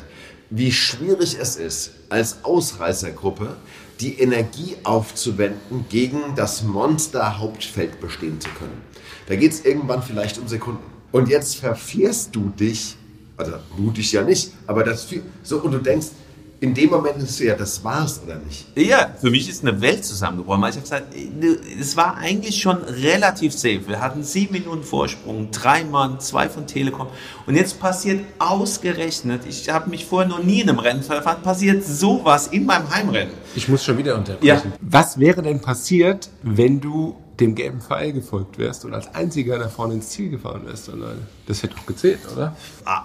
wie schwierig es ist, als Ausreißergruppe die Energie aufzuwenden, gegen das Monster-Hauptfeld bestehen zu können. Da geht es irgendwann vielleicht um Sekunden. Und jetzt verfährst du dich also mutig ja nicht, aber das so und du denkst, in dem Moment ist du ja, das war's oder nicht? Ja, für mich ist eine Welt zusammengebrochen. Ich habe gesagt, es war eigentlich schon relativ safe. Wir hatten sieben Minuten Vorsprung, drei Mann, zwei von Telekom. Und jetzt passiert ausgerechnet, ich habe mich vorher noch nie in einem Rennen verfahren, passiert sowas in meinem Heimrennen. Ich muss schon wieder unterbrechen. Ja. Was wäre denn passiert, wenn du dem gelben Pfeil gefolgt wärst und als einziger da vorne ins Ziel gefahren wärst alleine. Das hätte doch gezählt, oder? Ah,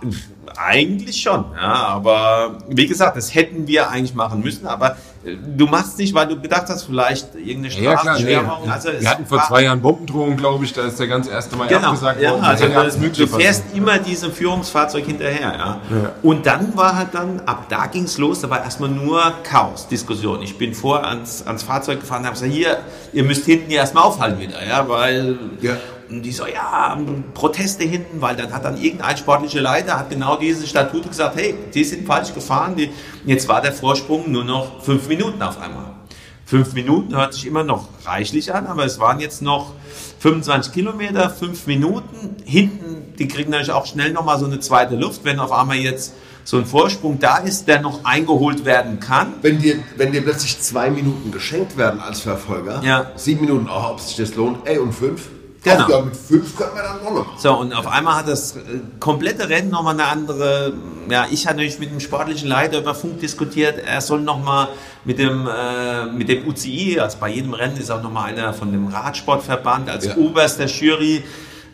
eigentlich schon, ja, aber wie gesagt, das hätten wir eigentlich machen müssen, aber äh, du machst nicht, weil du gedacht hast, vielleicht irgendeine Straßensperrung. Ja, also wir hatten vor zwei Jahren Bombendrohung, glaube ich, da ist der ganz erste Mal genau, abgesagt worden. Ja, also du, fährst immer diesem Führungsfahrzeug hinterher, ja. ja. Und dann war halt dann, ab da ging es los, da war erstmal nur Chaos, Diskussion. Ich bin vor ans, ans Fahrzeug gefahren und habe gesagt, hier, ihr müsst hinten ja erstmal aufhalten wieder, ja, weil ja. Und die so, ja, Proteste hinten, weil dann hat dann irgendein sportlicher Leiter, hat genau diese Statute gesagt, hey, die sind falsch gefahren, die, jetzt war der Vorsprung nur noch fünf Minuten auf einmal. Fünf Minuten hört sich immer noch reichlich an, aber es waren jetzt noch 25 Kilometer, fünf Minuten. Hinten, die kriegen natürlich auch schnell nochmal so eine zweite Luft, wenn auf einmal jetzt so ein Vorsprung da ist, der noch eingeholt werden kann. Wenn dir, wenn dir plötzlich zwei Minuten geschenkt werden als Verfolger, ja. sieben Minuten, oh, ob sich das lohnt, ey, und fünf, Genau. Ach, ja, mit fünf können wir dann noch. So, und auf einmal hat das äh, komplette Rennen nochmal eine andere, ja, ich hatte natürlich mit dem sportlichen Leiter über Funk diskutiert, er soll nochmal mit dem, äh, mit dem UCI, also bei jedem Rennen ist auch nochmal einer von dem Radsportverband als ja. oberster Jury,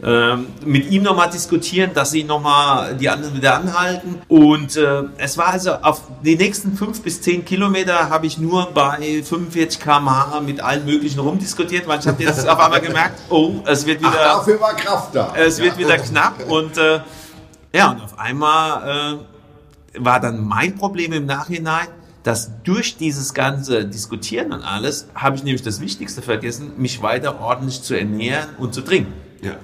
ähm, mit ihm nochmal diskutieren, dass sie nochmal die anderen wieder anhalten. Und äh, es war also auf die nächsten fünf bis zehn Kilometer habe ich nur bei 45 km/h mit allen möglichen rumdiskutiert, weil ich habe jetzt auf einmal gemerkt, oh, es wird wieder. Ach, dafür war Kraft da. Es wird wieder knapp und äh, ja, und auf einmal äh, war dann mein Problem im Nachhinein, dass durch dieses ganze Diskutieren und alles habe ich nämlich das Wichtigste vergessen, mich weiter ordentlich zu ernähren und zu trinken. Ja.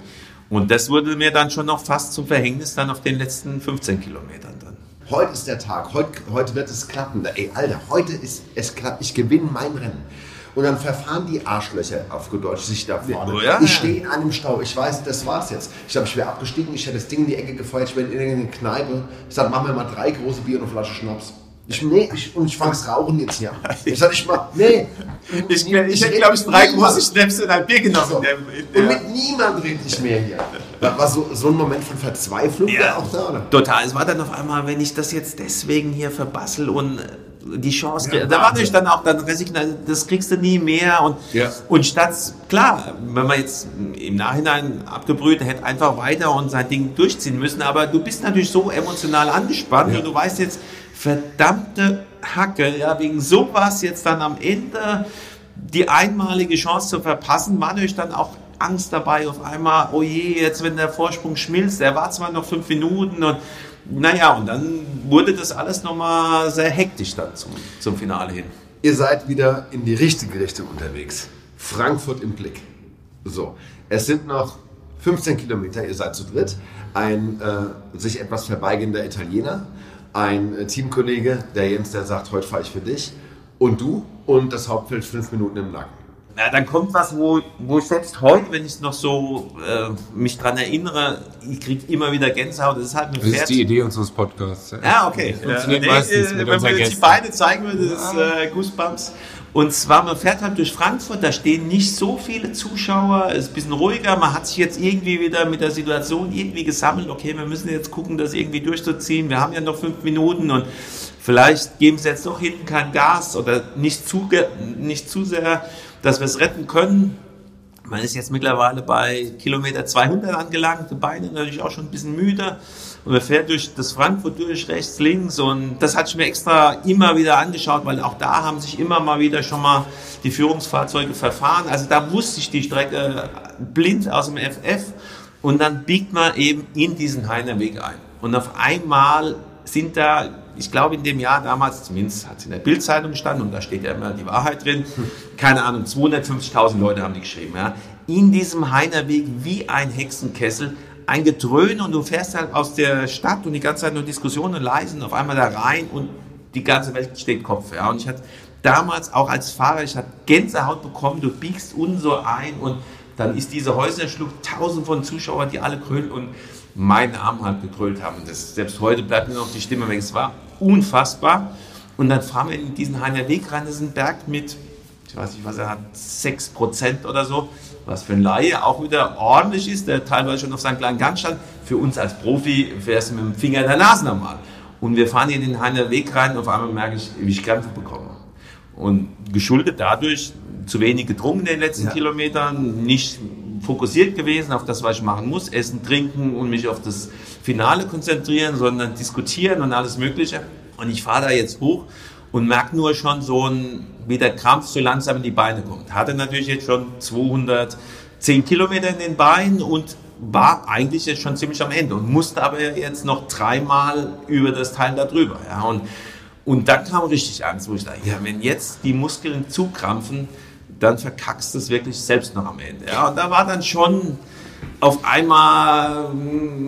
Und das wurde mir dann schon noch fast zum Verhängnis dann auf den letzten 15 Kilometern dann. Heute ist der Tag, heute, heute wird es klappen. Ey, Alter, heute ist es klappt, ich gewinne mein Rennen. Und dann verfahren die Arschlöcher auf Deutsch sich da vorne. Oh ja? Ich stehe in einem Stau. Ich weiß, das war's jetzt. Ich glaube, ich wäre abgestiegen. Ich hätte das Ding in die Ecke gefeuert. Ich wäre in irgendeine Kneipe. Ich sage, machen wir mal drei große Bier und eine Flasche Schnaps. Ich, nee, ich, und ich fang's Rauchen jetzt hier. Ich [laughs] sag ich mal, nee. Ich, ich, ich hätte, glaube ich, drei große Schnäpse in ein Bier genommen. So. Und mit niemand rede ich mehr hier. War so, so ein Moment von Verzweiflung ja, auch da, oder? Total. Es war dann auf einmal, wenn ich das jetzt deswegen hier verbassel und die Chance, ja, da war natürlich dann auch dann Resignation, das kriegst du nie mehr und, ja. und statt, klar, wenn man jetzt im Nachhinein abgebrüht, hätte einfach weiter und sein Ding durchziehen müssen, aber du bist natürlich so emotional angespannt ja. und du weißt jetzt, verdammte Hacke, ja, wegen sowas jetzt dann am Ende die einmalige Chance zu verpassen, war natürlich dann auch Angst dabei auf einmal, oh je, jetzt wenn der Vorsprung schmilzt, er war zwar noch fünf Minuten und naja, und dann wurde das alles nochmal sehr hektisch dann zum, zum Finale hin. Ihr seid wieder in die richtige Richtung unterwegs. Frankfurt im Blick. So, es sind noch 15 Kilometer, ihr seid zu dritt. Ein äh, sich etwas verbeigender Italiener ein äh, Teamkollege, der Jens, der sagt, heute fahre ich für dich. Und du und das Hauptfeld fünf Minuten im Nacken. Ja, dann kommt was, wo, wo ich selbst heute, wenn ich noch so äh, mich dran erinnere, ich kriege immer wieder Gänsehaut. Das ist halt ein Das ist die Idee unseres Podcasts. Ja, ja okay. Ja, nee, meistens mit wenn man jetzt die Beine zeigen würde, das ist äh, Goosebumps. Und zwar, man fährt halt durch Frankfurt, da stehen nicht so viele Zuschauer, ist ein bisschen ruhiger, man hat sich jetzt irgendwie wieder mit der Situation irgendwie gesammelt, okay, wir müssen jetzt gucken, das irgendwie durchzuziehen, wir haben ja noch fünf Minuten und vielleicht geben sie jetzt doch hinten kein Gas oder nicht zu, nicht zu sehr dass wir es retten können. Man ist jetzt mittlerweile bei Kilometer 200 angelangt, die Beine natürlich auch schon ein bisschen müde. Und man fährt durch das Frankfurt durch, rechts, links. Und das hatte ich mir extra immer wieder angeschaut, weil auch da haben sich immer mal wieder schon mal die Führungsfahrzeuge verfahren. Also da wusste ich die Strecke blind aus dem FF. Und dann biegt man eben in diesen Heinerweg ein. Und auf einmal sind da ich glaube, in dem Jahr damals, zumindest hat es in der Bildzeitung gestanden und da steht ja immer die Wahrheit drin, keine Ahnung, 250.000 Leute haben die geschrieben, ja, in diesem Heinerweg wie ein Hexenkessel, ein Gedröhn und du fährst halt aus der Stadt und die ganze Zeit nur Diskussionen leisen, auf einmal da rein und die ganze Welt steht Kopf, ja, und ich hatte damals auch als Fahrer, ich hatte Gänsehaut bekommen, du biegst unso ein und dann ist diese Häuserschlucht, tausend von Zuschauern, die alle krölen und meinen Namen halt gekrölt haben. Das, selbst heute bleibt mir noch die Stimme weg. Es war unfassbar. Und dann fahren wir in diesen Heiner Weg rein. Das ist ein Berg mit, ich weiß nicht, was er hat, 6% oder so. Was für ein Laie auch wieder ordentlich ist, der teilweise schon auf seinen kleinen Gang stand. Für uns als Profi fährst du mit dem Finger in der Nase nochmal. Und wir fahren hier in den Heiner Weg rein und auf einmal merke ich, wie ich Krämpfe bekomme. Und geschuldet dadurch, zu wenig getrunken in den letzten ja. Kilometern, nicht fokussiert gewesen auf das, was ich machen muss, essen, trinken und mich auf das Finale konzentrieren, sondern diskutieren und alles Mögliche. Und ich fahre da jetzt hoch und merke nur schon so ein, wie der Krampf so langsam in die Beine kommt. Hatte natürlich jetzt schon 210 Kilometer in den Beinen und war eigentlich jetzt schon ziemlich am Ende und musste aber jetzt noch dreimal über das Teil da drüber. Ja, und, und dann kam richtig Angst, wo ich dachte, ja, wenn jetzt die Muskeln zukrampfen, dann verkackst du es wirklich selbst noch am Ende. Ja, und da war dann schon auf einmal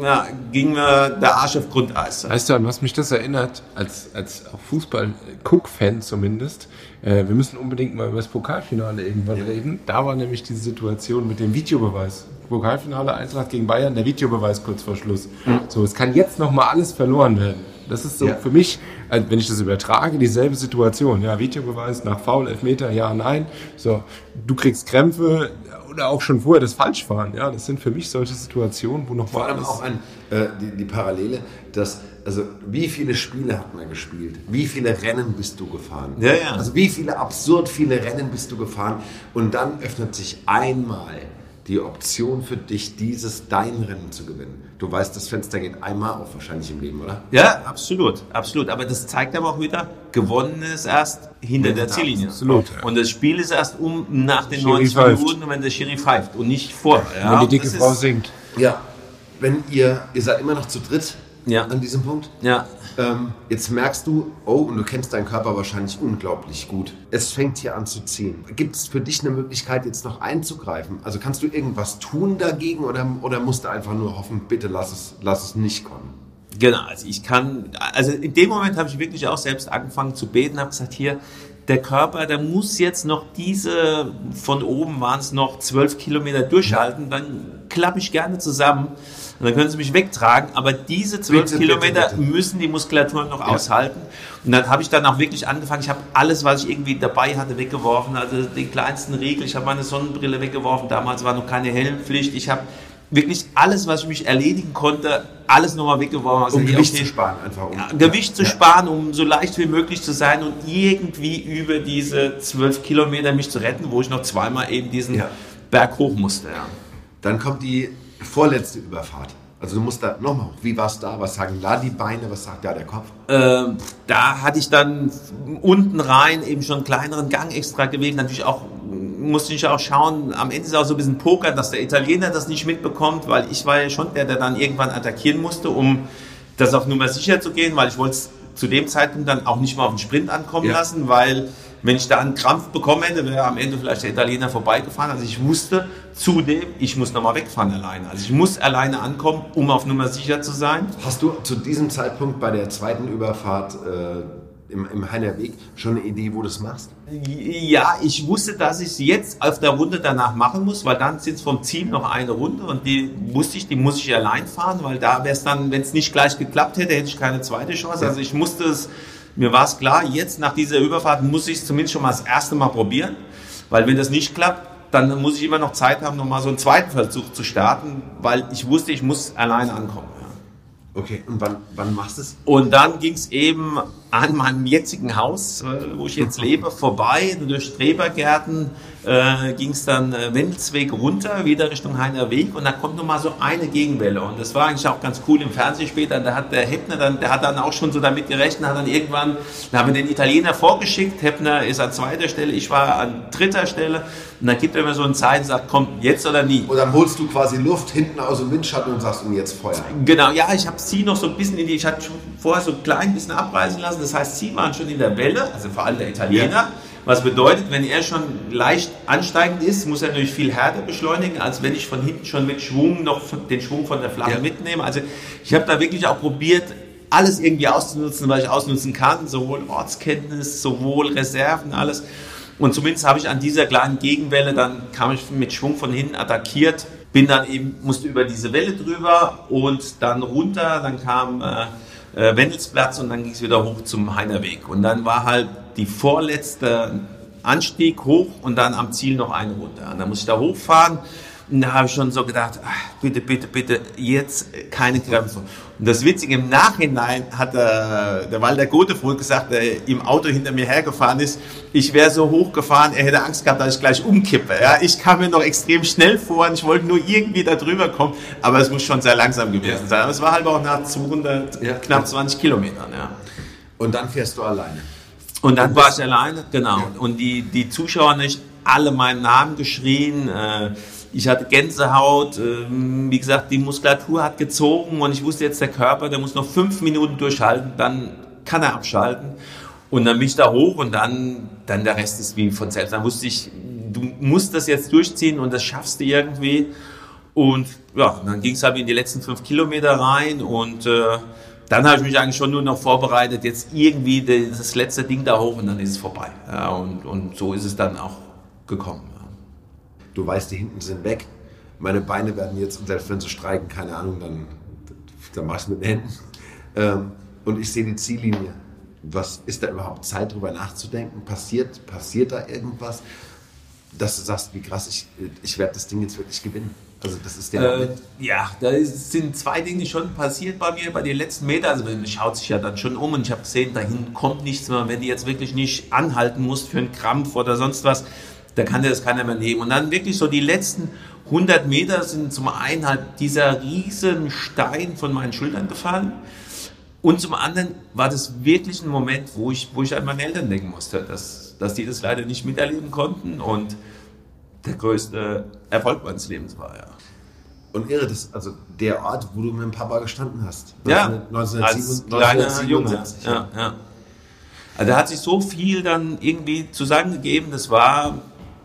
ja, ging mir der Arsch auf Grundeis. Weißt du, an was mich das erinnert, als, als Fußball-Cook-Fan zumindest, äh, wir müssen unbedingt mal über das Pokalfinale irgendwann ja. reden. Da war nämlich diese Situation mit dem Videobeweis. Pokalfinale Eintracht gegen Bayern, der Videobeweis kurz vor Schluss. Mhm. So, es kann jetzt noch mal alles verloren werden. Das ist so ja. für mich, also wenn ich das übertrage, dieselbe Situation. Ja, Videobeweis nach Foul, Elfmeter, ja, nein. So, du kriegst Krämpfe oder auch schon vorher das Falschfahren. Ja, das sind für mich solche Situationen, wo noch Vor allem auch ein, äh, die, die Parallele, dass also wie viele Spiele hat man gespielt? Wie viele Rennen bist du gefahren? Ja, ja. Also wie viele absurd viele Rennen bist du gefahren? Und dann öffnet sich einmal die Option für dich, dieses dein Rennen zu gewinnen. Du weißt, das Fenster geht einmal auf wahrscheinlich im Leben, oder? Ja, absolut, absolut. Aber das zeigt aber auch wieder, gewonnen ist erst hinter ja, der Ziellinie. Absolut. Ja. Und das Spiel ist erst um nach den 90 Minuten, wenn der Schiri pfeift und nicht vorher. Ja, wenn die dicke Frau singt. Ja, wenn ihr, ihr seid immer noch zu dritt ja. an diesem Punkt. Ja. Ähm, jetzt merkst du, oh, und du kennst deinen Körper wahrscheinlich unglaublich gut. Es fängt hier an zu ziehen. Gibt es für dich eine Möglichkeit, jetzt noch einzugreifen? Also kannst du irgendwas tun dagegen oder, oder musst du einfach nur hoffen, bitte lass es, lass es nicht kommen? Genau, also ich kann, also in dem Moment habe ich wirklich auch selbst angefangen zu beten, habe gesagt, hier, der Körper, der muss jetzt noch diese, von oben waren es noch zwölf Kilometer durchhalten, dann klappe ich gerne zusammen und dann können sie mich wegtragen, aber diese zwölf Kilometer bitte, bitte. müssen die Muskulatur noch ja. aushalten. Und dann habe ich dann auch wirklich angefangen, ich habe alles, was ich irgendwie dabei hatte, weggeworfen, also den kleinsten Riegel, ich habe meine Sonnenbrille weggeworfen, damals war noch keine Helmpflicht, ich habe wirklich alles, was ich mich erledigen konnte, alles nochmal weggeworfen. Also um Gewicht okay, zu sparen, einfach. Um, ja, Gewicht zu sparen, um so leicht wie möglich zu sein und irgendwie über diese zwölf Kilometer mich zu retten, wo ich noch zweimal eben diesen ja. Berg hoch musste. Ja. Dann kommt die vorletzte Überfahrt. Also du musst da nochmal hoch. Wie war es da? Was sagen da die Beine? Was sagt da der Kopf? Ähm, da hatte ich dann unten rein eben schon einen kleineren Gang extra gewählt. Natürlich auch musste ich auch schauen, am Ende ist auch so ein bisschen Poker, dass der Italiener das nicht mitbekommt, weil ich war ja schon der, der dann irgendwann attackieren musste, um das auf Nummer sicher zu gehen, weil ich wollte es zu dem Zeitpunkt dann auch nicht mal auf den Sprint ankommen ja. lassen, weil wenn ich da einen Krampf bekommen hätte, wäre am Ende vielleicht der Italiener vorbeigefahren. Also ich wusste zudem, ich muss nochmal wegfahren alleine. Also ich muss alleine ankommen, um auf Nummer sicher zu sein. Hast du zu diesem Zeitpunkt bei der zweiten Überfahrt äh, im, im Heiner Weg schon eine Idee, wo du das machst? Ja, ich wusste, dass ich es jetzt auf der Runde danach machen muss, weil dann sind es vom Team noch eine Runde und die wusste ich, die muss ich allein fahren, weil da wäre es dann, wenn es nicht gleich geklappt hätte, hätte ich keine zweite Chance. Also ich musste es, mir war es klar, jetzt nach dieser Überfahrt muss ich es zumindest schon mal das erste Mal probieren, weil wenn das nicht klappt, dann muss ich immer noch Zeit haben, nochmal so einen zweiten Versuch zu starten, weil ich wusste, ich muss alleine ankommen. Okay, und wann, wann machst du es? Und dann ging es eben an meinem jetzigen Haus, äh, wo ich jetzt lebe, vorbei, durch Strebergärten, äh, ging es dann äh, Wendelsweg runter, wieder Richtung Heiner Weg und da kommt nochmal so eine Gegenwelle und das war eigentlich auch ganz cool im Fernsehen später, da hat der Heppner dann, der hat dann auch schon so damit gerechnet, hat dann irgendwann, da haben wir den Italiener vorgeschickt, Heppner ist an zweiter Stelle, ich war an dritter Stelle und dann gibt er mir so ein Zeichen sagt, komm, jetzt oder nie. Und dann holst du quasi Luft hinten aus dem Windschatten und sagst, und jetzt Feuer. Genau, ja, ich habe sie noch so ein bisschen in die, ich hatte vorher so ein klein bisschen abreißen lassen, das heißt, sie waren schon in der Welle, also vor allem der Italiener. Ja. Was bedeutet, wenn er schon leicht ansteigend ist, muss er natürlich viel härter beschleunigen, als wenn ich von hinten schon mit Schwung noch den Schwung von der Flamme ja. mitnehme. Also ich habe da wirklich auch probiert, alles irgendwie auszunutzen, was ich ausnutzen kann, sowohl Ortskenntnis, sowohl Reserven, alles. Und zumindest habe ich an dieser kleinen Gegenwelle, dann kam ich mit Schwung von hinten attackiert, bin dann eben, musste über diese Welle drüber und dann runter, dann kam äh, äh, Wendelsplatz und dann ging es wieder hoch zum Heinerweg. Und dann war halt die vorletzte Anstieg hoch und dann am Ziel noch eine runter. Und dann muss ich da hochfahren und da habe ich schon so gedacht, ach, bitte, bitte, bitte, jetzt keine Krämpfe. Und das Witzige, im Nachhinein hat der, der Walter Godefroh gesagt, der im Auto hinter mir hergefahren ist, ich wäre so hochgefahren, er hätte Angst gehabt, dass ich gleich umkippe. Ja, ich kam mir noch extrem schnell vor und ich wollte nur irgendwie da drüber kommen, aber es muss schon sehr langsam gewesen sein. Aber es war halt auch nach 200, ja. knapp 20 Kilometern. Ja. Und dann fährst du alleine? Und dann war ich alleine, genau. Und die, die Zuschauer nicht alle meinen Namen geschrien. Äh, ich hatte Gänsehaut, ähm, wie gesagt, die Muskulatur hat gezogen und ich wusste jetzt, der Körper, der muss noch fünf Minuten durchhalten, dann kann er abschalten. Und dann bin ich da hoch und dann, dann der Rest ist wie von selbst. Dann wusste ich, du musst das jetzt durchziehen und das schaffst du irgendwie. Und ja, dann ging es halt in die letzten fünf Kilometer rein und äh, dann habe ich mich eigentlich schon nur noch vorbereitet, jetzt irgendwie das letzte Ding da hoch und dann ist es vorbei. Ja, und, und so ist es dann auch gekommen du weißt, die hinten sind weg. Meine Beine werden jetzt, und selbst wenn sie streiken, keine Ahnung, dann, dann mach ich mit den Händen. Ähm, und ich sehe die Ziellinie. Was ist da überhaupt Zeit, darüber nachzudenken? Passiert, passiert da irgendwas, dass du sagst, wie krass, ich, ich werde das Ding jetzt wirklich gewinnen? Also das ist der äh, Ja, da sind zwei Dinge schon passiert bei mir bei den letzten Metern. Also man schaut sich ja dann schon um und ich habe gesehen, dahin kommt nichts mehr. Wenn du jetzt wirklich nicht anhalten musst für einen Krampf oder sonst was, da kann dir das keiner mehr nehmen. Und dann wirklich so die letzten 100 Meter sind zum einen halt dieser riesen Stein von meinen Schultern gefallen. Und zum anderen war das wirklich ein Moment, wo ich, wo ich an meine Eltern denken musste, dass, dass die das leider nicht miterleben konnten und der größte Erfolg meines Lebens war, ja. Und irre, das, also der Ort, wo du mit dem Papa gestanden hast. Ja, 1977, als kleiner Junge. Ja, ja. Also da hat sich so viel dann irgendwie zusammengegeben, das war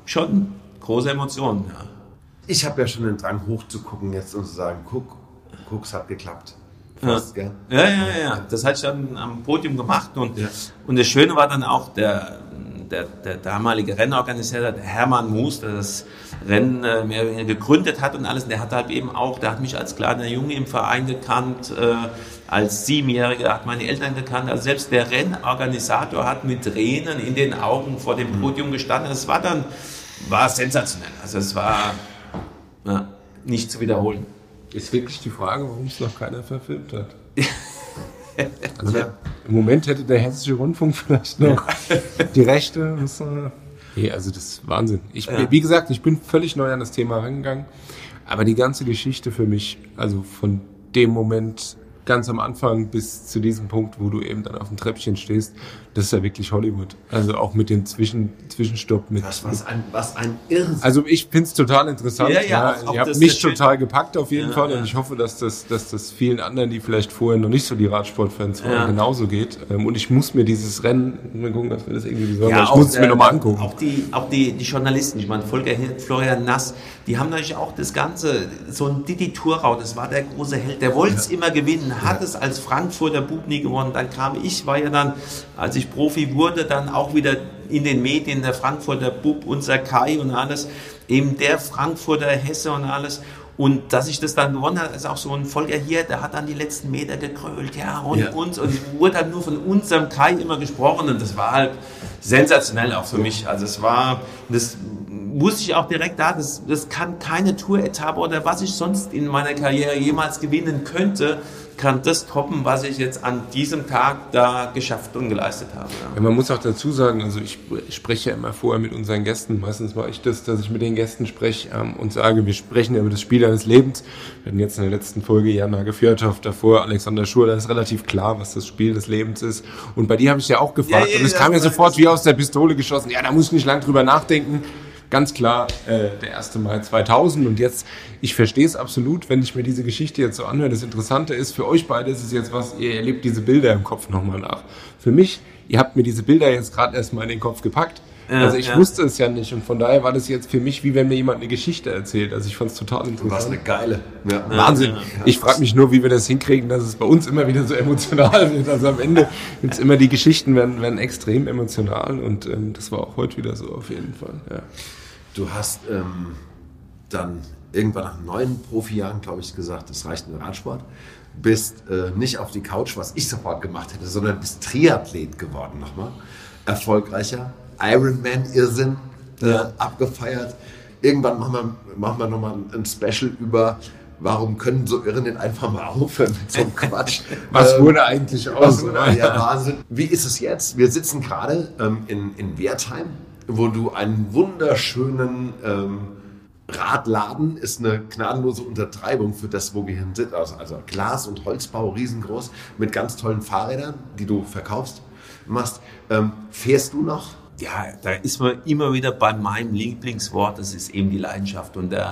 schon große Emotionen, ja. Ich habe ja schon den Drang hochzugucken jetzt und zu sagen, guck, guck, es hat geklappt. Fast, ja. ja, ja, ja. Das hatte ich dann am Podium gemacht und, ja. und das Schöne war dann auch der, der, der damalige Rennorganisator, der Hermann Moos, der das Rennen äh, mehr oder weniger gegründet hat und alles. der hat halt eben auch, der hat mich als kleiner Junge im Verein gekannt, äh, als Siebenjähriger hat meine Eltern gekannt. Also selbst der Rennorganisator hat mit Tränen in den Augen vor dem Podium gestanden. Das war dann war sensationell. Also es war ja, nicht zu wiederholen. Ist wirklich die Frage, warum es noch keiner verfilmt hat. [laughs] also im Moment hätte der Hessische Rundfunk [laughs] vielleicht noch [laughs] die Rechte. Nee, also das ist Wahnsinn. Ich, ja. Wie gesagt, ich bin völlig neu an das Thema rangegangen. Aber die ganze Geschichte für mich, also von dem Moment ganz am Anfang bis zu diesem Punkt, wo du eben dann auf dem Treppchen stehst, das ist ja wirklich Hollywood. Also auch mit dem Zwischen, Zwischenstopp. Mit, was, was, ein, was ein Irrsinn. Also ich finde es total interessant. Ja, ja, ja. Ihr habt mich total gepackt auf jeden ja, Fall ja. und ich hoffe, dass das, dass das vielen anderen, die vielleicht vorher noch nicht so die Radsportfans waren, ja. genauso geht. Ähm, und ich muss mir dieses Rennen, mal gucken, dass wir das irgendwie besorgen. Ja, ich muss es mir nochmal angucken. Auch die, auch die, die Journalisten, ich meine, Volker Florian Nass, die haben natürlich auch das Ganze, so ein Didi Thurau, das war der große Held, der wollte es immer gewinnen, hat es als Frankfurter Bub nie gewonnen. Dann kam ich, war ja dann, als ich Profi wurde, dann auch wieder in den Medien der Frankfurter Bub, unser Kai und alles, eben der Frankfurter Hesse und alles. Und dass ich das dann gewonnen habe, ist auch so ein Volker hier, der hat dann die letzten Meter gekrölt, ja, und ja. uns. Und wurde halt nur von unserem Kai immer gesprochen. Und das war halt sensationell auch für mich. Also es war, das wusste ich auch direkt da, das, das kann keine Tour-Etappe oder was ich sonst in meiner Karriere jemals gewinnen könnte, kann das toppen, was ich jetzt an diesem Tag da geschafft und geleistet habe. Ja. Ja, man muss auch dazu sagen, also ich, spreche ja immer vorher mit unseren Gästen. Meistens mache ich das, dass ich mit den Gästen spreche ähm, und sage, wir sprechen ja über das Spiel deines Lebens. Wir hatten jetzt in der letzten Folge Jana Gefjörthoff, davor Alexander Schur, da ist relativ klar, was das Spiel des Lebens ist. Und bei dir habe ich ja auch gefragt ja, und es kam ja sofort wie aus der Pistole geschossen. Ja, da muss ich nicht lang drüber nachdenken ganz klar äh, der 1. Mai 2000. Und jetzt, ich verstehe es absolut, wenn ich mir diese Geschichte jetzt so anhöre. Das Interessante ist, für euch beide ist es jetzt was, ihr erlebt diese Bilder im Kopf nochmal nach. Für mich, ihr habt mir diese Bilder jetzt gerade erstmal in den Kopf gepackt. Ja, also ich ja. wusste es ja nicht und von daher war das jetzt für mich wie wenn mir jemand eine Geschichte erzählt. Also ich fand es total interessant. Was eine geile. Ja. Wahnsinn. Ich frage mich nur, wie wir das hinkriegen, dass es bei uns immer wieder so emotional [laughs] wird. Also am Ende gibt's immer die Geschichten werden, werden extrem emotional und ähm, das war auch heute wieder so auf jeden Fall. Ja. Du hast ähm, dann irgendwann nach neun Profijahren, glaube ich, gesagt, das reicht mit Radsport. Bist äh, nicht auf die Couch, was ich sofort gemacht hätte, sondern bist Triathlet geworden nochmal. Erfolgreicher Ironman-Irrsinn äh, ja. abgefeiert. Irgendwann machen wir, machen wir nochmal ein Special über warum können so Irren denn einfach mal aufhören mit so einem Quatsch? [laughs] was ähm, wurde eigentlich aus? Ja, Wahnsinn. Wie ist es jetzt? Wir sitzen gerade ähm, in, in Wertheim wo du einen wunderschönen ähm, Radladen ist eine gnadenlose Untertreibung für das, wo wir hier sind. Also, also Glas- und Holzbau riesengroß mit ganz tollen Fahrrädern, die du verkaufst, machst. Ähm, fährst du noch? Ja, da ist man immer wieder bei meinem Lieblingswort, das ist eben die Leidenschaft. Und äh,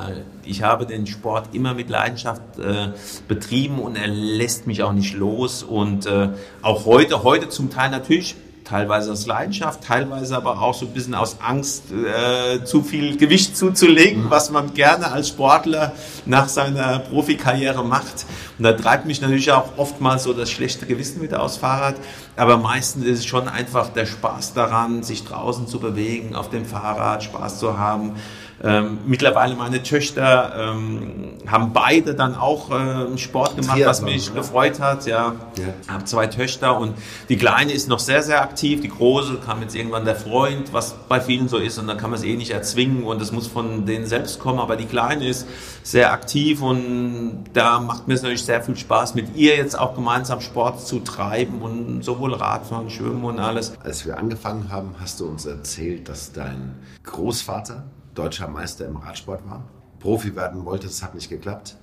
ich habe den Sport immer mit Leidenschaft äh, betrieben und er lässt mich auch nicht los. Und äh, auch heute, heute zum Teil natürlich teilweise aus Leidenschaft, teilweise aber auch so ein bisschen aus Angst, äh, zu viel Gewicht zuzulegen, mhm. was man gerne als Sportler nach seiner Profikarriere macht. Und da treibt mich natürlich auch oftmals so das schlechte Gewissen wieder aufs Fahrrad. Aber meistens ist es schon einfach der Spaß daran, sich draußen zu bewegen, auf dem Fahrrad Spaß zu haben. Ähm, mittlerweile meine Töchter ähm, haben beide dann auch äh, Sport gemacht, was mich oder? gefreut hat. Ja, ja. habe zwei Töchter und die Kleine ist noch sehr, sehr aktiv. Die Große kam jetzt irgendwann der Freund, was bei vielen so ist und dann kann man es eh nicht erzwingen und es muss von denen selbst kommen. Aber die Kleine ist sehr aktiv und da macht mir es natürlich sehr viel Spaß, mit ihr jetzt auch gemeinsam Sport zu treiben und sowohl Radfahren, Schwimmen und alles. Als wir angefangen haben, hast du uns erzählt, dass dein Großvater deutscher Meister im Radsport war, Profi werden wollte, es hat nicht geklappt,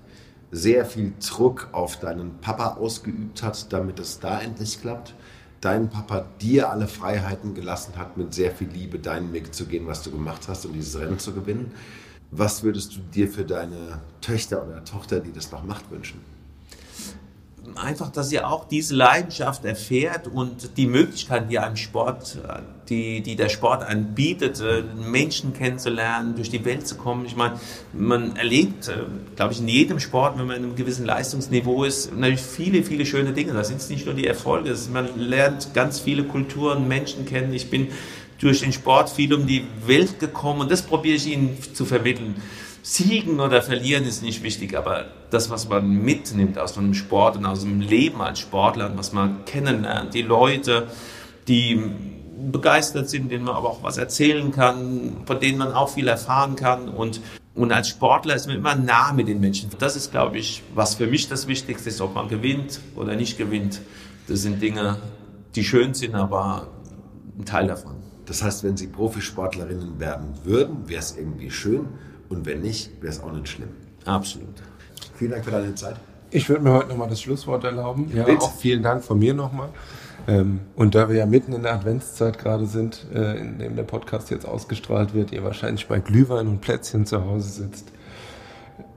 sehr viel Druck auf deinen Papa ausgeübt hat, damit es da endlich klappt, dein Papa dir alle Freiheiten gelassen hat, mit sehr viel Liebe deinen Weg zu gehen, was du gemacht hast, um dieses Rennen zu gewinnen. Was würdest du dir für deine Töchter oder Tochter, die das noch macht, wünschen? Einfach, dass sie auch diese Leidenschaft erfährt und die Möglichkeiten, die einem Sport, die, die der Sport anbietet, äh, Menschen kennenzulernen, durch die Welt zu kommen. Ich meine, man erlebt, äh, glaube ich, in jedem Sport, wenn man in einem gewissen Leistungsniveau ist, natürlich viele, viele schöne Dinge. Das sind nicht nur die Erfolge, man lernt ganz viele Kulturen, Menschen kennen. Ich bin durch den Sport viel um die Welt gekommen und das probiere ich ihnen zu vermitteln. Siegen oder verlieren ist nicht wichtig, aber das, was man mitnimmt aus einem Sport und aus dem Leben als Sportler, was man kennenlernt, die Leute, die begeistert sind, denen man aber auch was erzählen kann, von denen man auch viel erfahren kann und und als Sportler ist man immer nah mit den Menschen. Das ist, glaube ich, was für mich das Wichtigste ist, ob man gewinnt oder nicht gewinnt. Das sind Dinge, die schön sind, aber ein Teil davon. Das heißt, wenn Sie Profisportlerinnen werden würden, wäre es irgendwie schön. Und wenn nicht, wäre es auch nicht schlimm. Absolut. Vielen Dank für deine Zeit. Ich würde mir heute nochmal das Schlusswort erlauben. Ja, auch vielen Dank von mir nochmal. Ähm, und da wir ja mitten in der Adventszeit gerade sind, äh, in dem der Podcast jetzt ausgestrahlt wird, ihr wahrscheinlich bei Glühwein und Plätzchen zu Hause sitzt,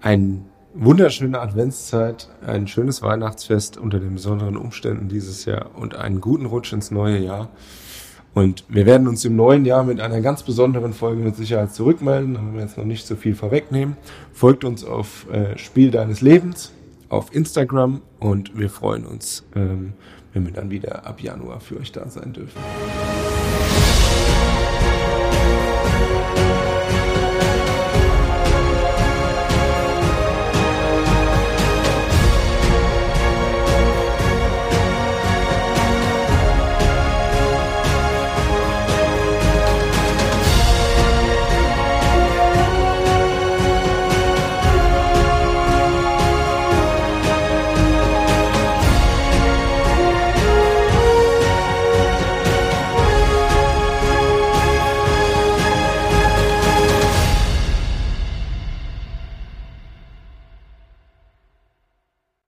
ein wunderschöne Adventszeit, ein schönes Weihnachtsfest unter den besonderen Umständen dieses Jahr und einen guten Rutsch ins neue Jahr. Und wir werden uns im neuen Jahr mit einer ganz besonderen Folge mit Sicherheit zurückmelden. Da wir jetzt noch nicht so viel vorwegnehmen. Folgt uns auf äh, Spiel deines Lebens auf Instagram und wir freuen uns, ähm, wenn wir dann wieder ab Januar für euch da sein dürfen.